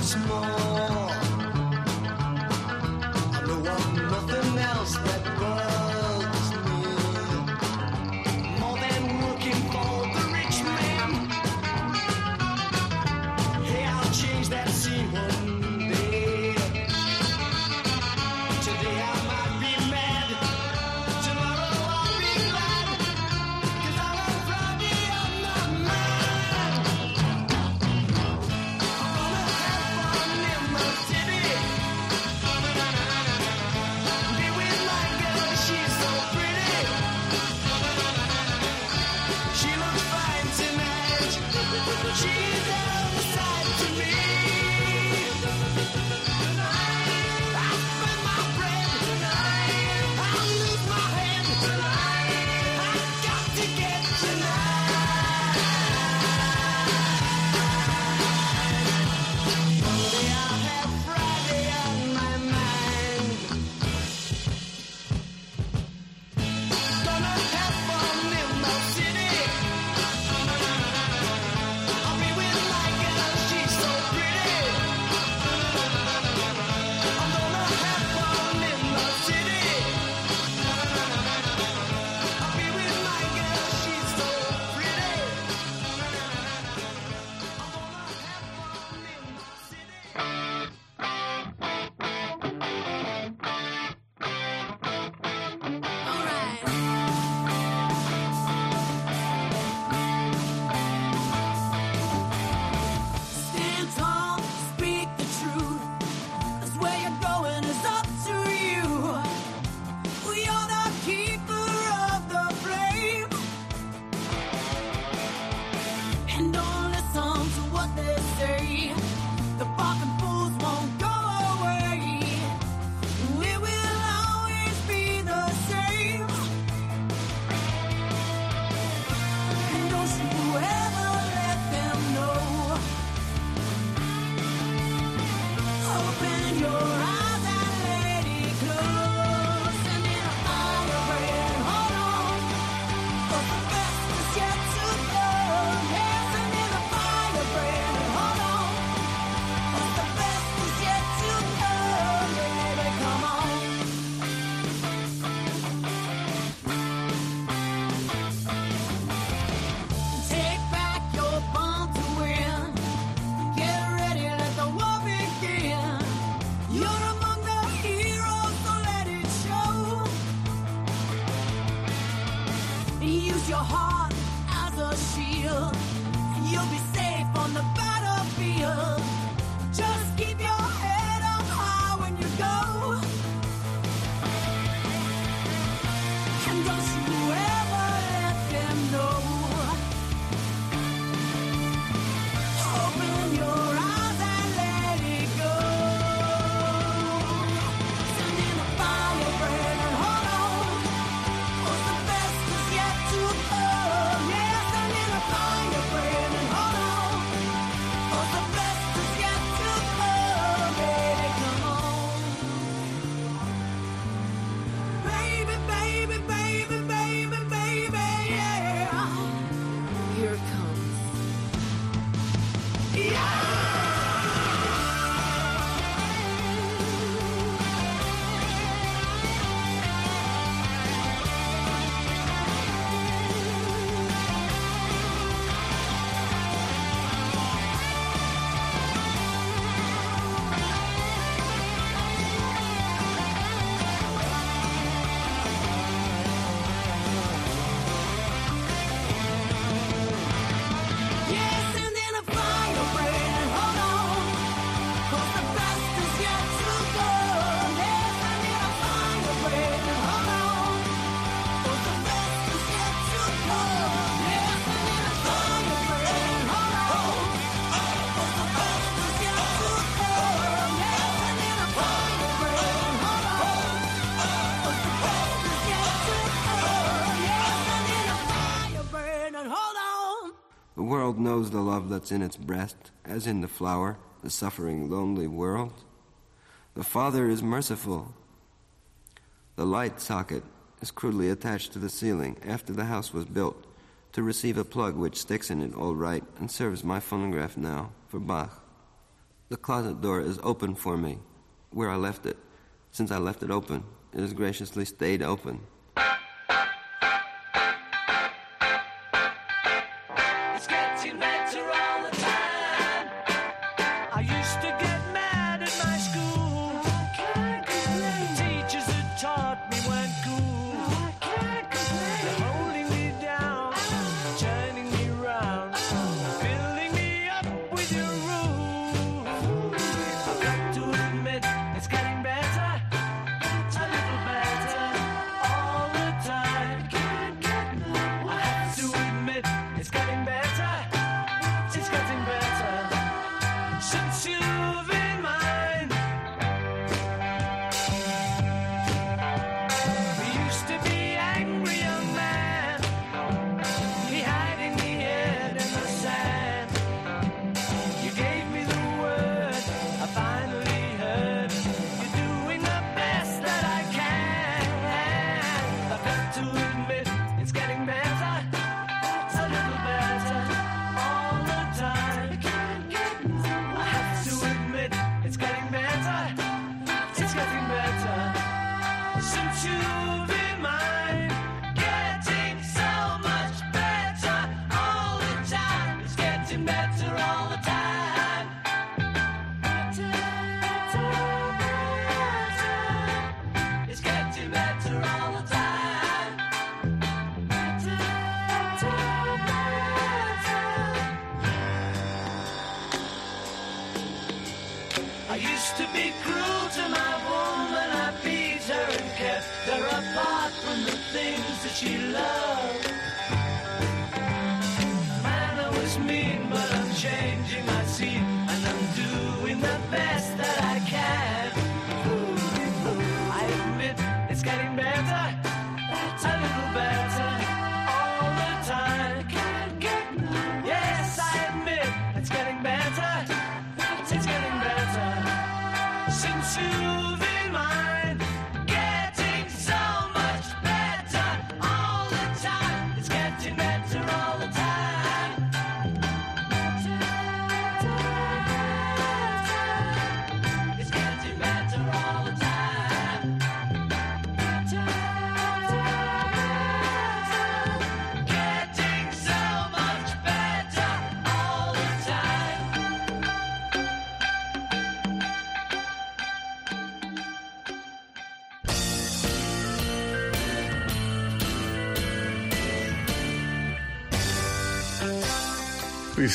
Once more. I I'm nothing else knows the love that's in its breast, as in the flower, the suffering, lonely world. The Father is merciful. The light socket is crudely attached to the ceiling after the house was built to receive a plug which sticks in it all right and serves my phonograph now for Bach. The closet door is open for me, where I left it. Since I left it open, it has graciously stayed open.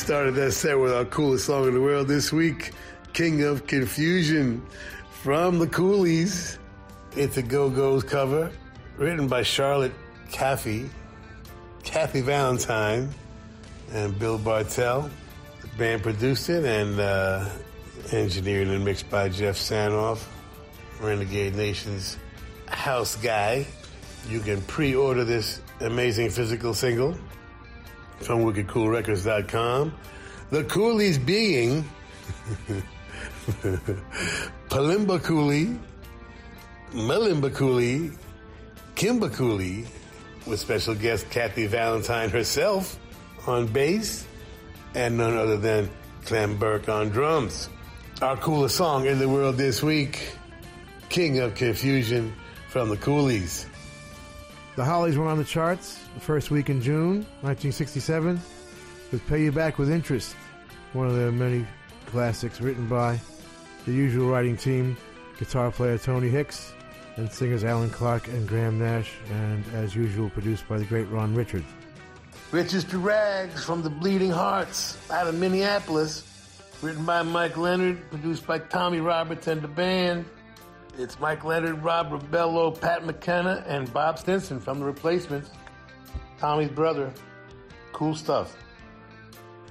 Started that set with our coolest song in the world this week, King of Confusion from the Coolies. It's a Go Go's cover, written by Charlotte Caffey, Kathy Valentine, and Bill Bartell. The band produced it and uh, engineered and mixed by Geoff Sanoff, Renegade Nation's house guy. You can pre order this amazing physical single from wickedcoolrecords.com. The Coolies being <laughs> Palimba Cooley, Melimba Cooley, Kimba Cooley, with special guest Kathy Valentine herself on bass, and none other than Clem Burke on drums. Our coolest song in the world this week, King of Confusion from the Coolies. The Hollies were on the charts the first week in June 1967 with Pay You Back with Interest, one of their many classics written by the usual writing team guitar player Tony Hicks and singers Allan Clarke and Graham Nash, and as usual, produced by the great Ron Richards. Riches to Rags from the Bleeding Hearts out of Minneapolis. Written by Mike Leonard, produced by Tommy Roberts and the band. It's Mike Leonard, Rob Rebello, Pat McKenna, and Bob Stinson from The Replacements. Tommy's brother. Cool stuff.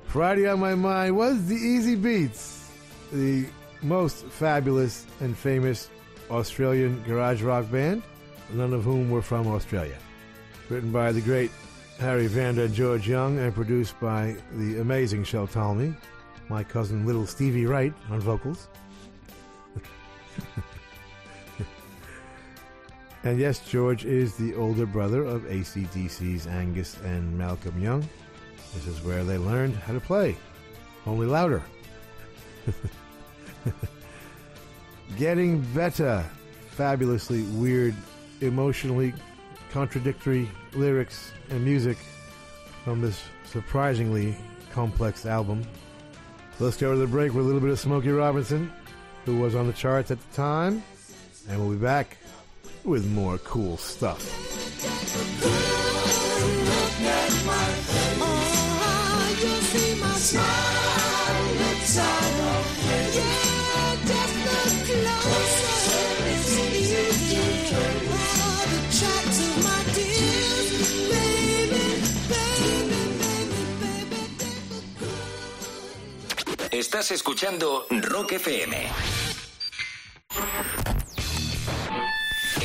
Friday on my mind was the Easybeats, the most fabulous and famous Australian garage rock band, none of whom were from Australia. Written by the great Harry Vanda and George Young, and produced by the amazing Shel Talmy, my cousin Little Stevie Wright on vocals. <laughs> and yes, George is the older brother of ACDC's Angus and Malcolm Young. This is where they learned how to play, only louder. <laughs> Getting better. Fabulously weird, emotionally contradictory lyrics and music from this surprisingly complex album. Let's go to the break with a little bit of Smokey Robinson, who was on the charts at the time, and we'll be back with more cool stuff. Estás escuchando Rock FM.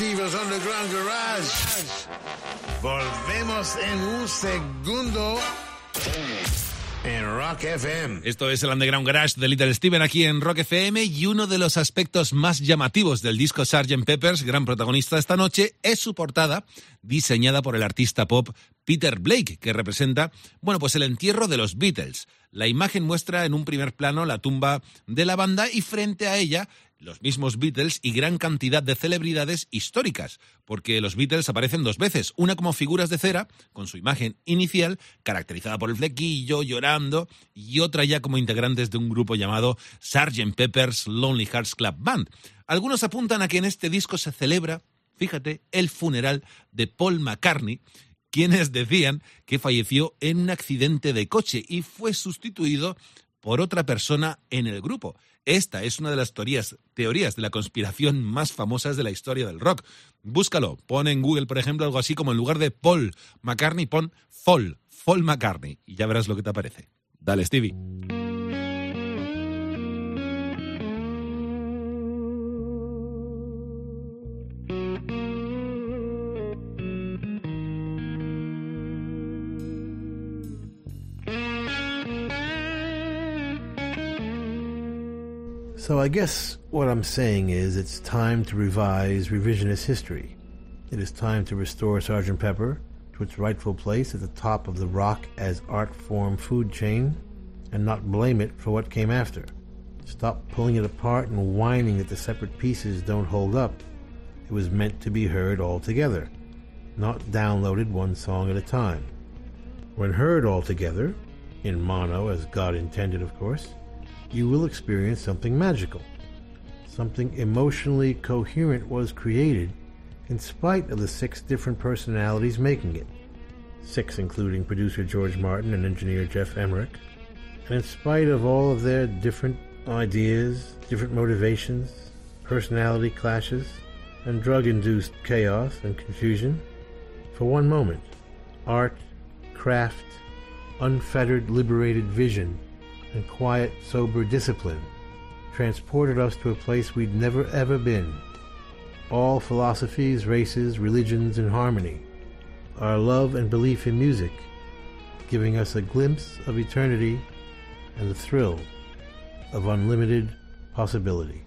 Steve's Underground Garage. Volvemos en un segundo en Rock FM. Esto es el Underground Garage de Little Steven aquí en Rock FM y uno de los aspectos más llamativos del disco Sgt. Peppers, gran protagonista esta noche, es su portada, diseñada por el artista pop Peter Blake, que representa, bueno, pues el entierro de los Beatles. La imagen muestra en un primer plano la tumba de la banda y frente a ella los mismos Beatles y gran cantidad de celebridades históricas, porque los Beatles aparecen dos veces, una como figuras de cera, con su imagen inicial, caracterizada por el flequillo, llorando, y otra ya como integrantes de un grupo llamado Sgt. Pepper's Lonely Hearts Club Band. Algunos apuntan a que en este disco se celebra, fíjate, el funeral de Paul McCartney, quienes decían que falleció en un accidente de coche y fue sustituido por otra persona en el grupo. Esta es una de las teorías, teorías de la conspiración más famosas de la historia del rock. Búscalo, pon en Google, por ejemplo, algo así como en lugar de Paul McCartney, pon Fall, Fall McCartney, y ya verás lo que te aparece. Dale, Stevie. So I guess what I'm saying is it's time to revise revisionist history. It is time to restore Sergeant Pepper to its rightful place at the top of the rock as art form food chain and not blame it for what came after. Stop pulling it apart and whining that the separate pieces don't hold up. It was meant to be heard all together, not downloaded one song at a time. When heard all together, in mono as God intended, of course, you will experience something magical. Something emotionally coherent was created in spite of the six different personalities making it. Six including producer George Martin and engineer Geoff Emerick. And in spite of all of their different ideas, different motivations, personality clashes, and drug induced chaos and confusion, for one moment, art, craft, unfettered, liberated vision, and quiet, sober discipline transported us to a place we'd never ever been. All philosophies, races, religions in harmony. Our love and belief in music, giving us a glimpse of eternity and the thrill of unlimited possibility.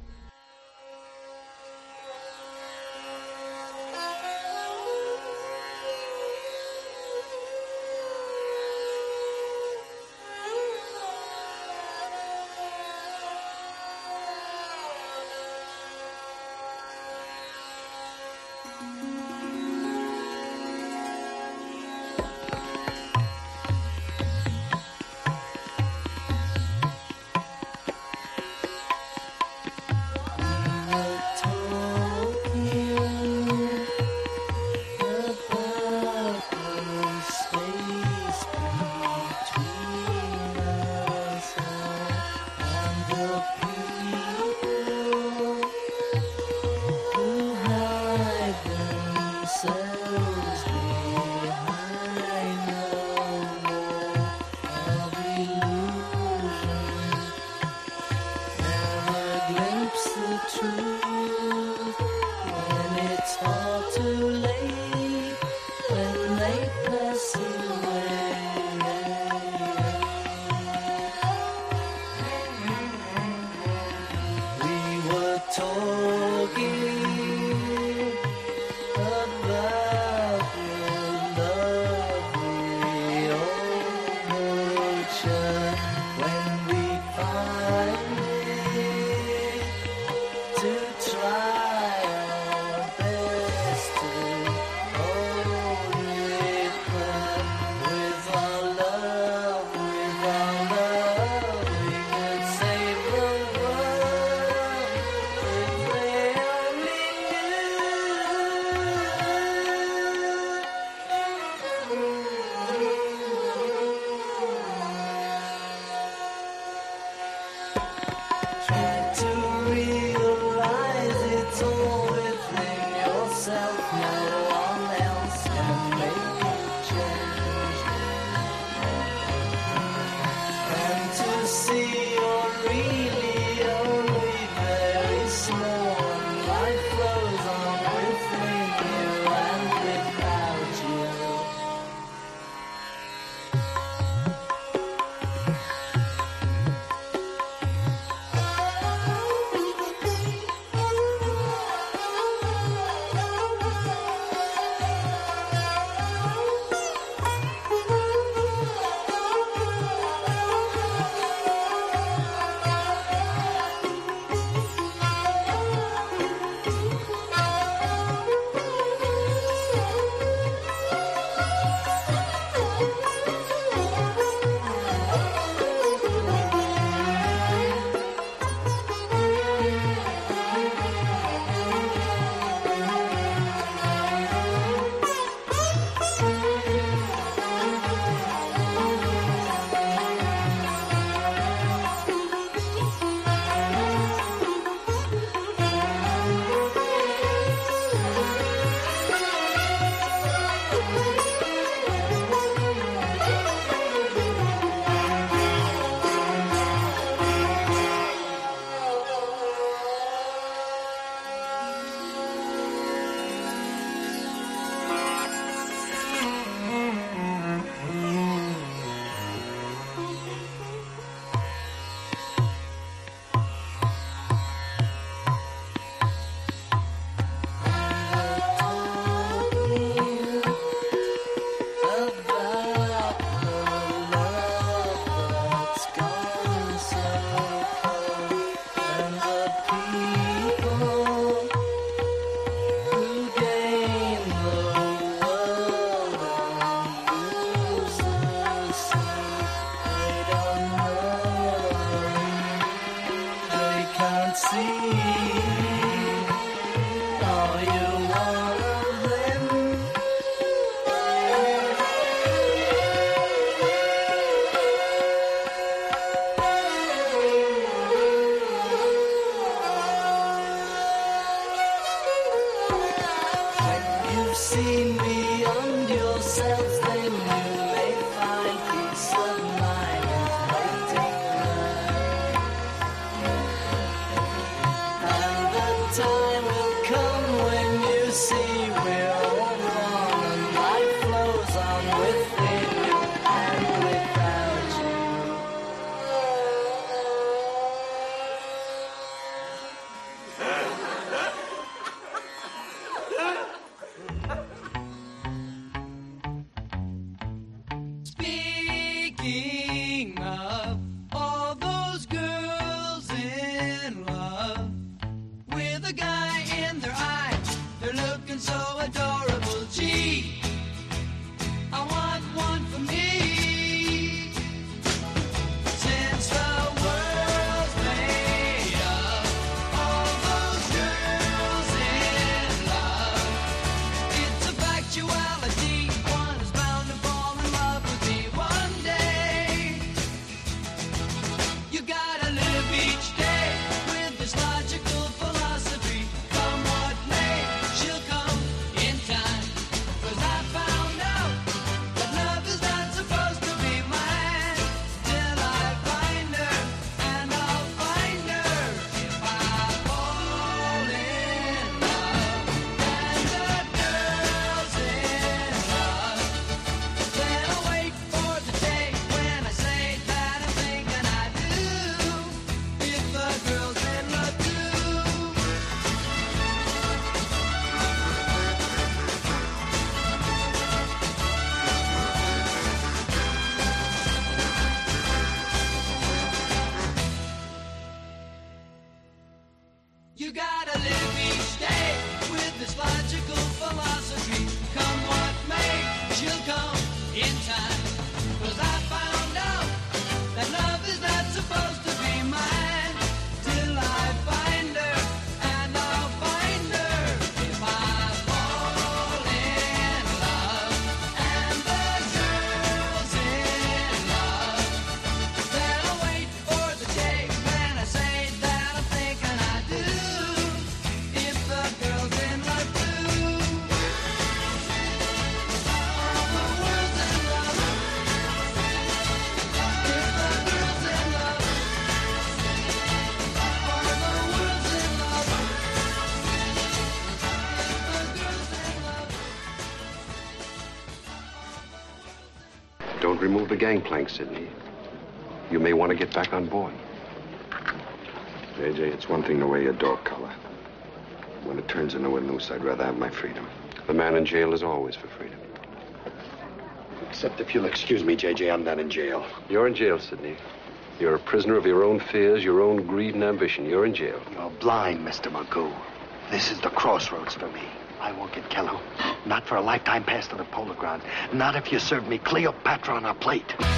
of the gangplank, Sidney. You may want to get back on board. J.J., it's one thing to wear your dog collar. When it turns into a noose, I'd rather have my freedom. The man in jail is always for freedom. Except if you'll excuse me, J.J., I'm not in jail. You're in jail, Sidney. You're a prisoner of your own fears, your own greed and ambition. You're in jail. You're blind, Mr. Magoo. This is the crossroads for me. I won't get Kello. Not for a lifetime past to the background. Not if you serve me Cleopatra on a plate.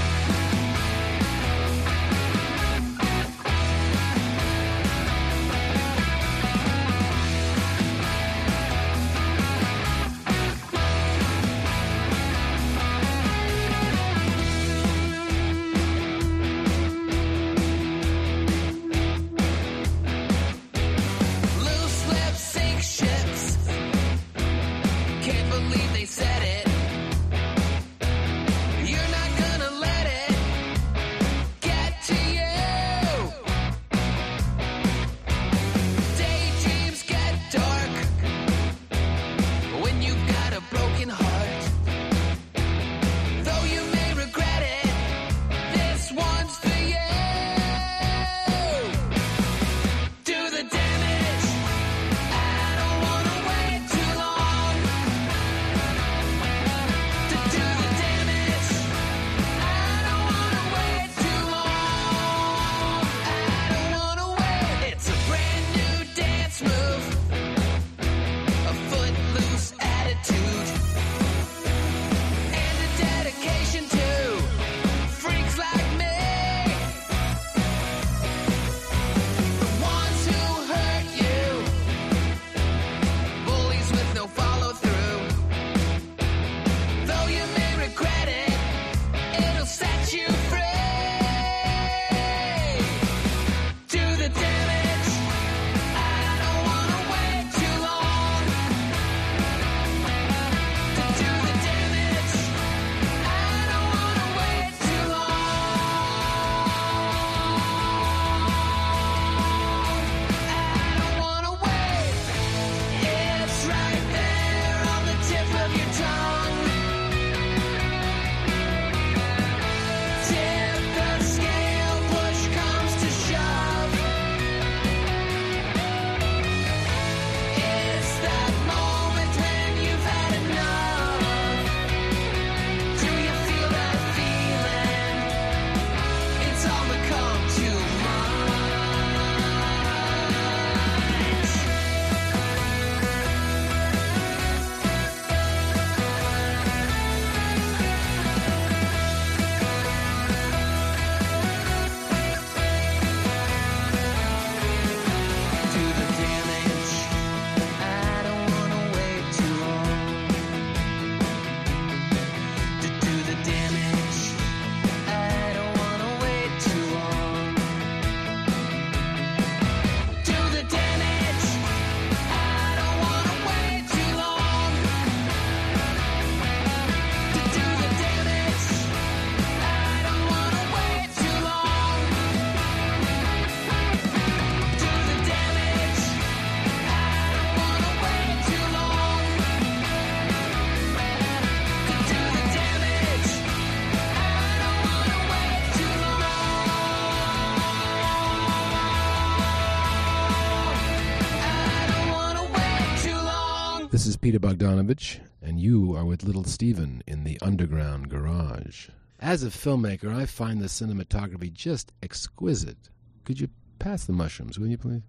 Peter Bogdanovich, and you are with Little Steven in the Underground Garage. As a filmmaker, I find the cinematography just exquisite. Could you pass the mushrooms, will you please?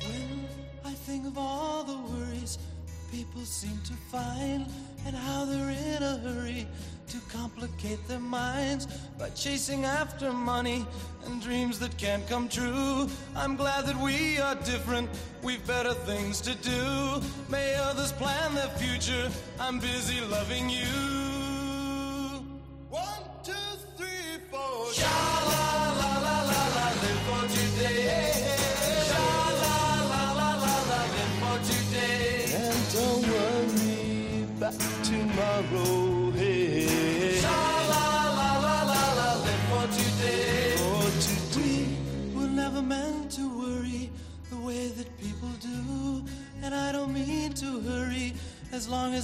When I think of all the worries people seem to find, and how they're in a hurry to complicate their minds by chasing after money and dreams that can't come true. I'm glad that we are different, we've better things to do. May others plan their future, I'm busy loving you. One, two, three, four. Sha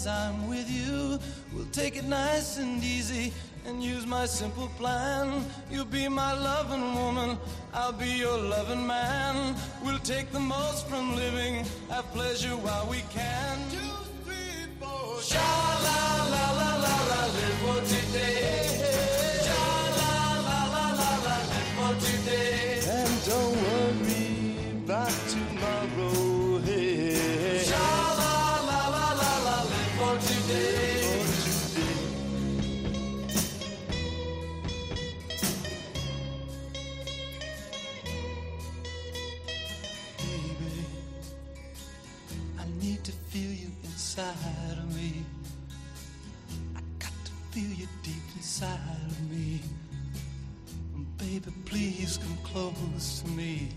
As I'm with you, we'll take it nice and easy and use my simple plan. You'll be my loving woman, I'll be your loving man. We'll take the most from living, have pleasure while we can. Close to me.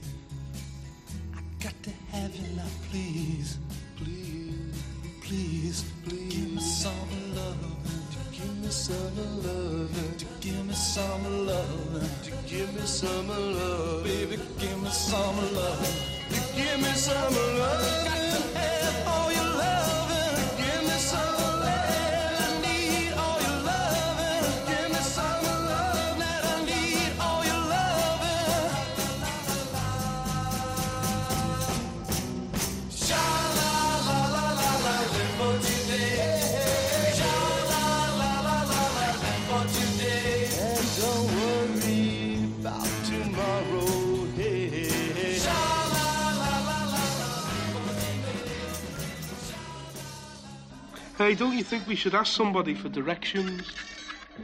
Hey, don't you think we should ask somebody for directions?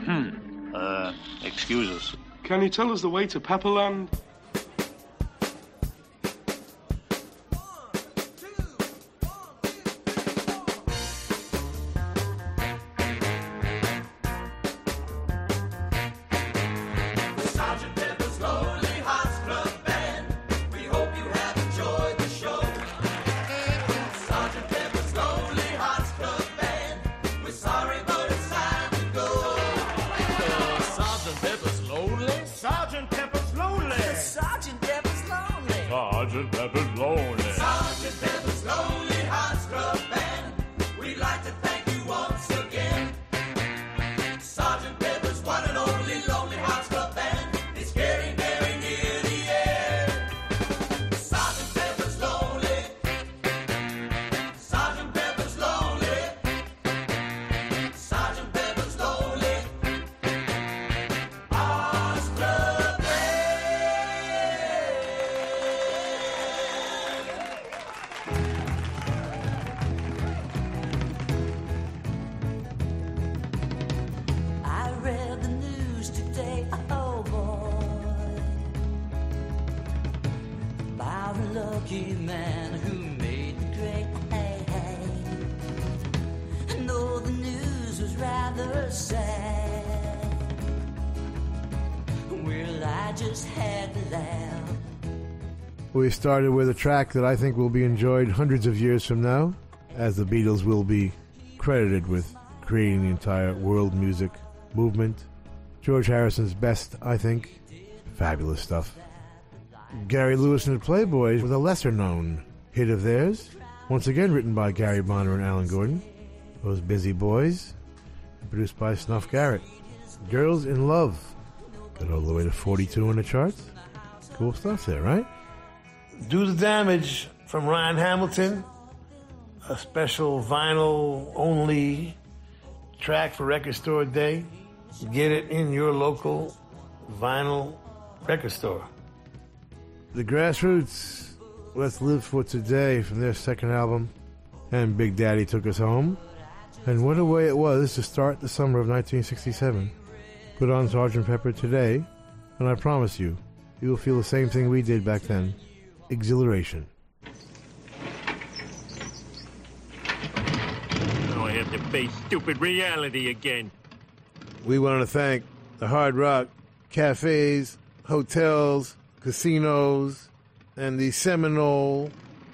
Hmm. Uh, excuse us. Can you tell us the way to Pepperland? We started with a track that I think will be enjoyed hundreds of years from now, as the Beatles will be credited with creating the entire world music movement. George Harrison's best, I think. Fabulous stuff. Gary Lewis and the Playboys with a lesser known hit of theirs, once again written by Gary Bonner and Alan Gordon. Those Busy Boys, produced by Snuff Garrett. Girls in Love. Got all the way to 42 in the charts. Cool stuff there, right? Do the Damage from Ryan Hamilton. A special vinyl only track for Record Store Day. Get it in your local vinyl record store. The Grassroots, Let's Live for Today from their second album, and Big Daddy Took Us Home. And what a way it was to start the summer of 1967. Put on Sgt. Pepper today, and I promise you, you will feel the same thing we did back then exhilaration. Now I have to face stupid reality again. We want to thank the Hard Rock cafes, hotels, casinos, and the Seminole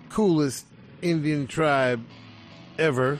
coolest Indian tribe ever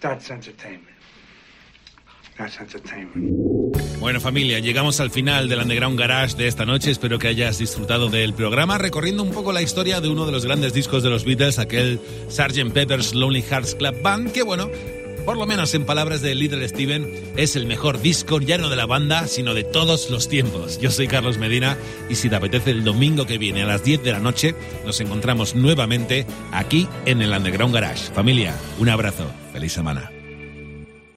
That's entertainment. Bueno familia, llegamos al final del Underground Garage de esta noche. Espero que hayas disfrutado del programa recorriendo un poco la historia de uno de los grandes discos de los Beatles, aquel Sgt. Pepper's Lonely Hearts Club Band, que bueno, por lo menos en palabras de Little Steven, es el mejor disco ya no de la banda, sino de todos los tiempos. Yo soy Carlos Medina y si te apetece el domingo que viene a las 10 de la noche, nos encontramos nuevamente aquí en el Underground Garage. Familia, un abrazo. Feliz semana.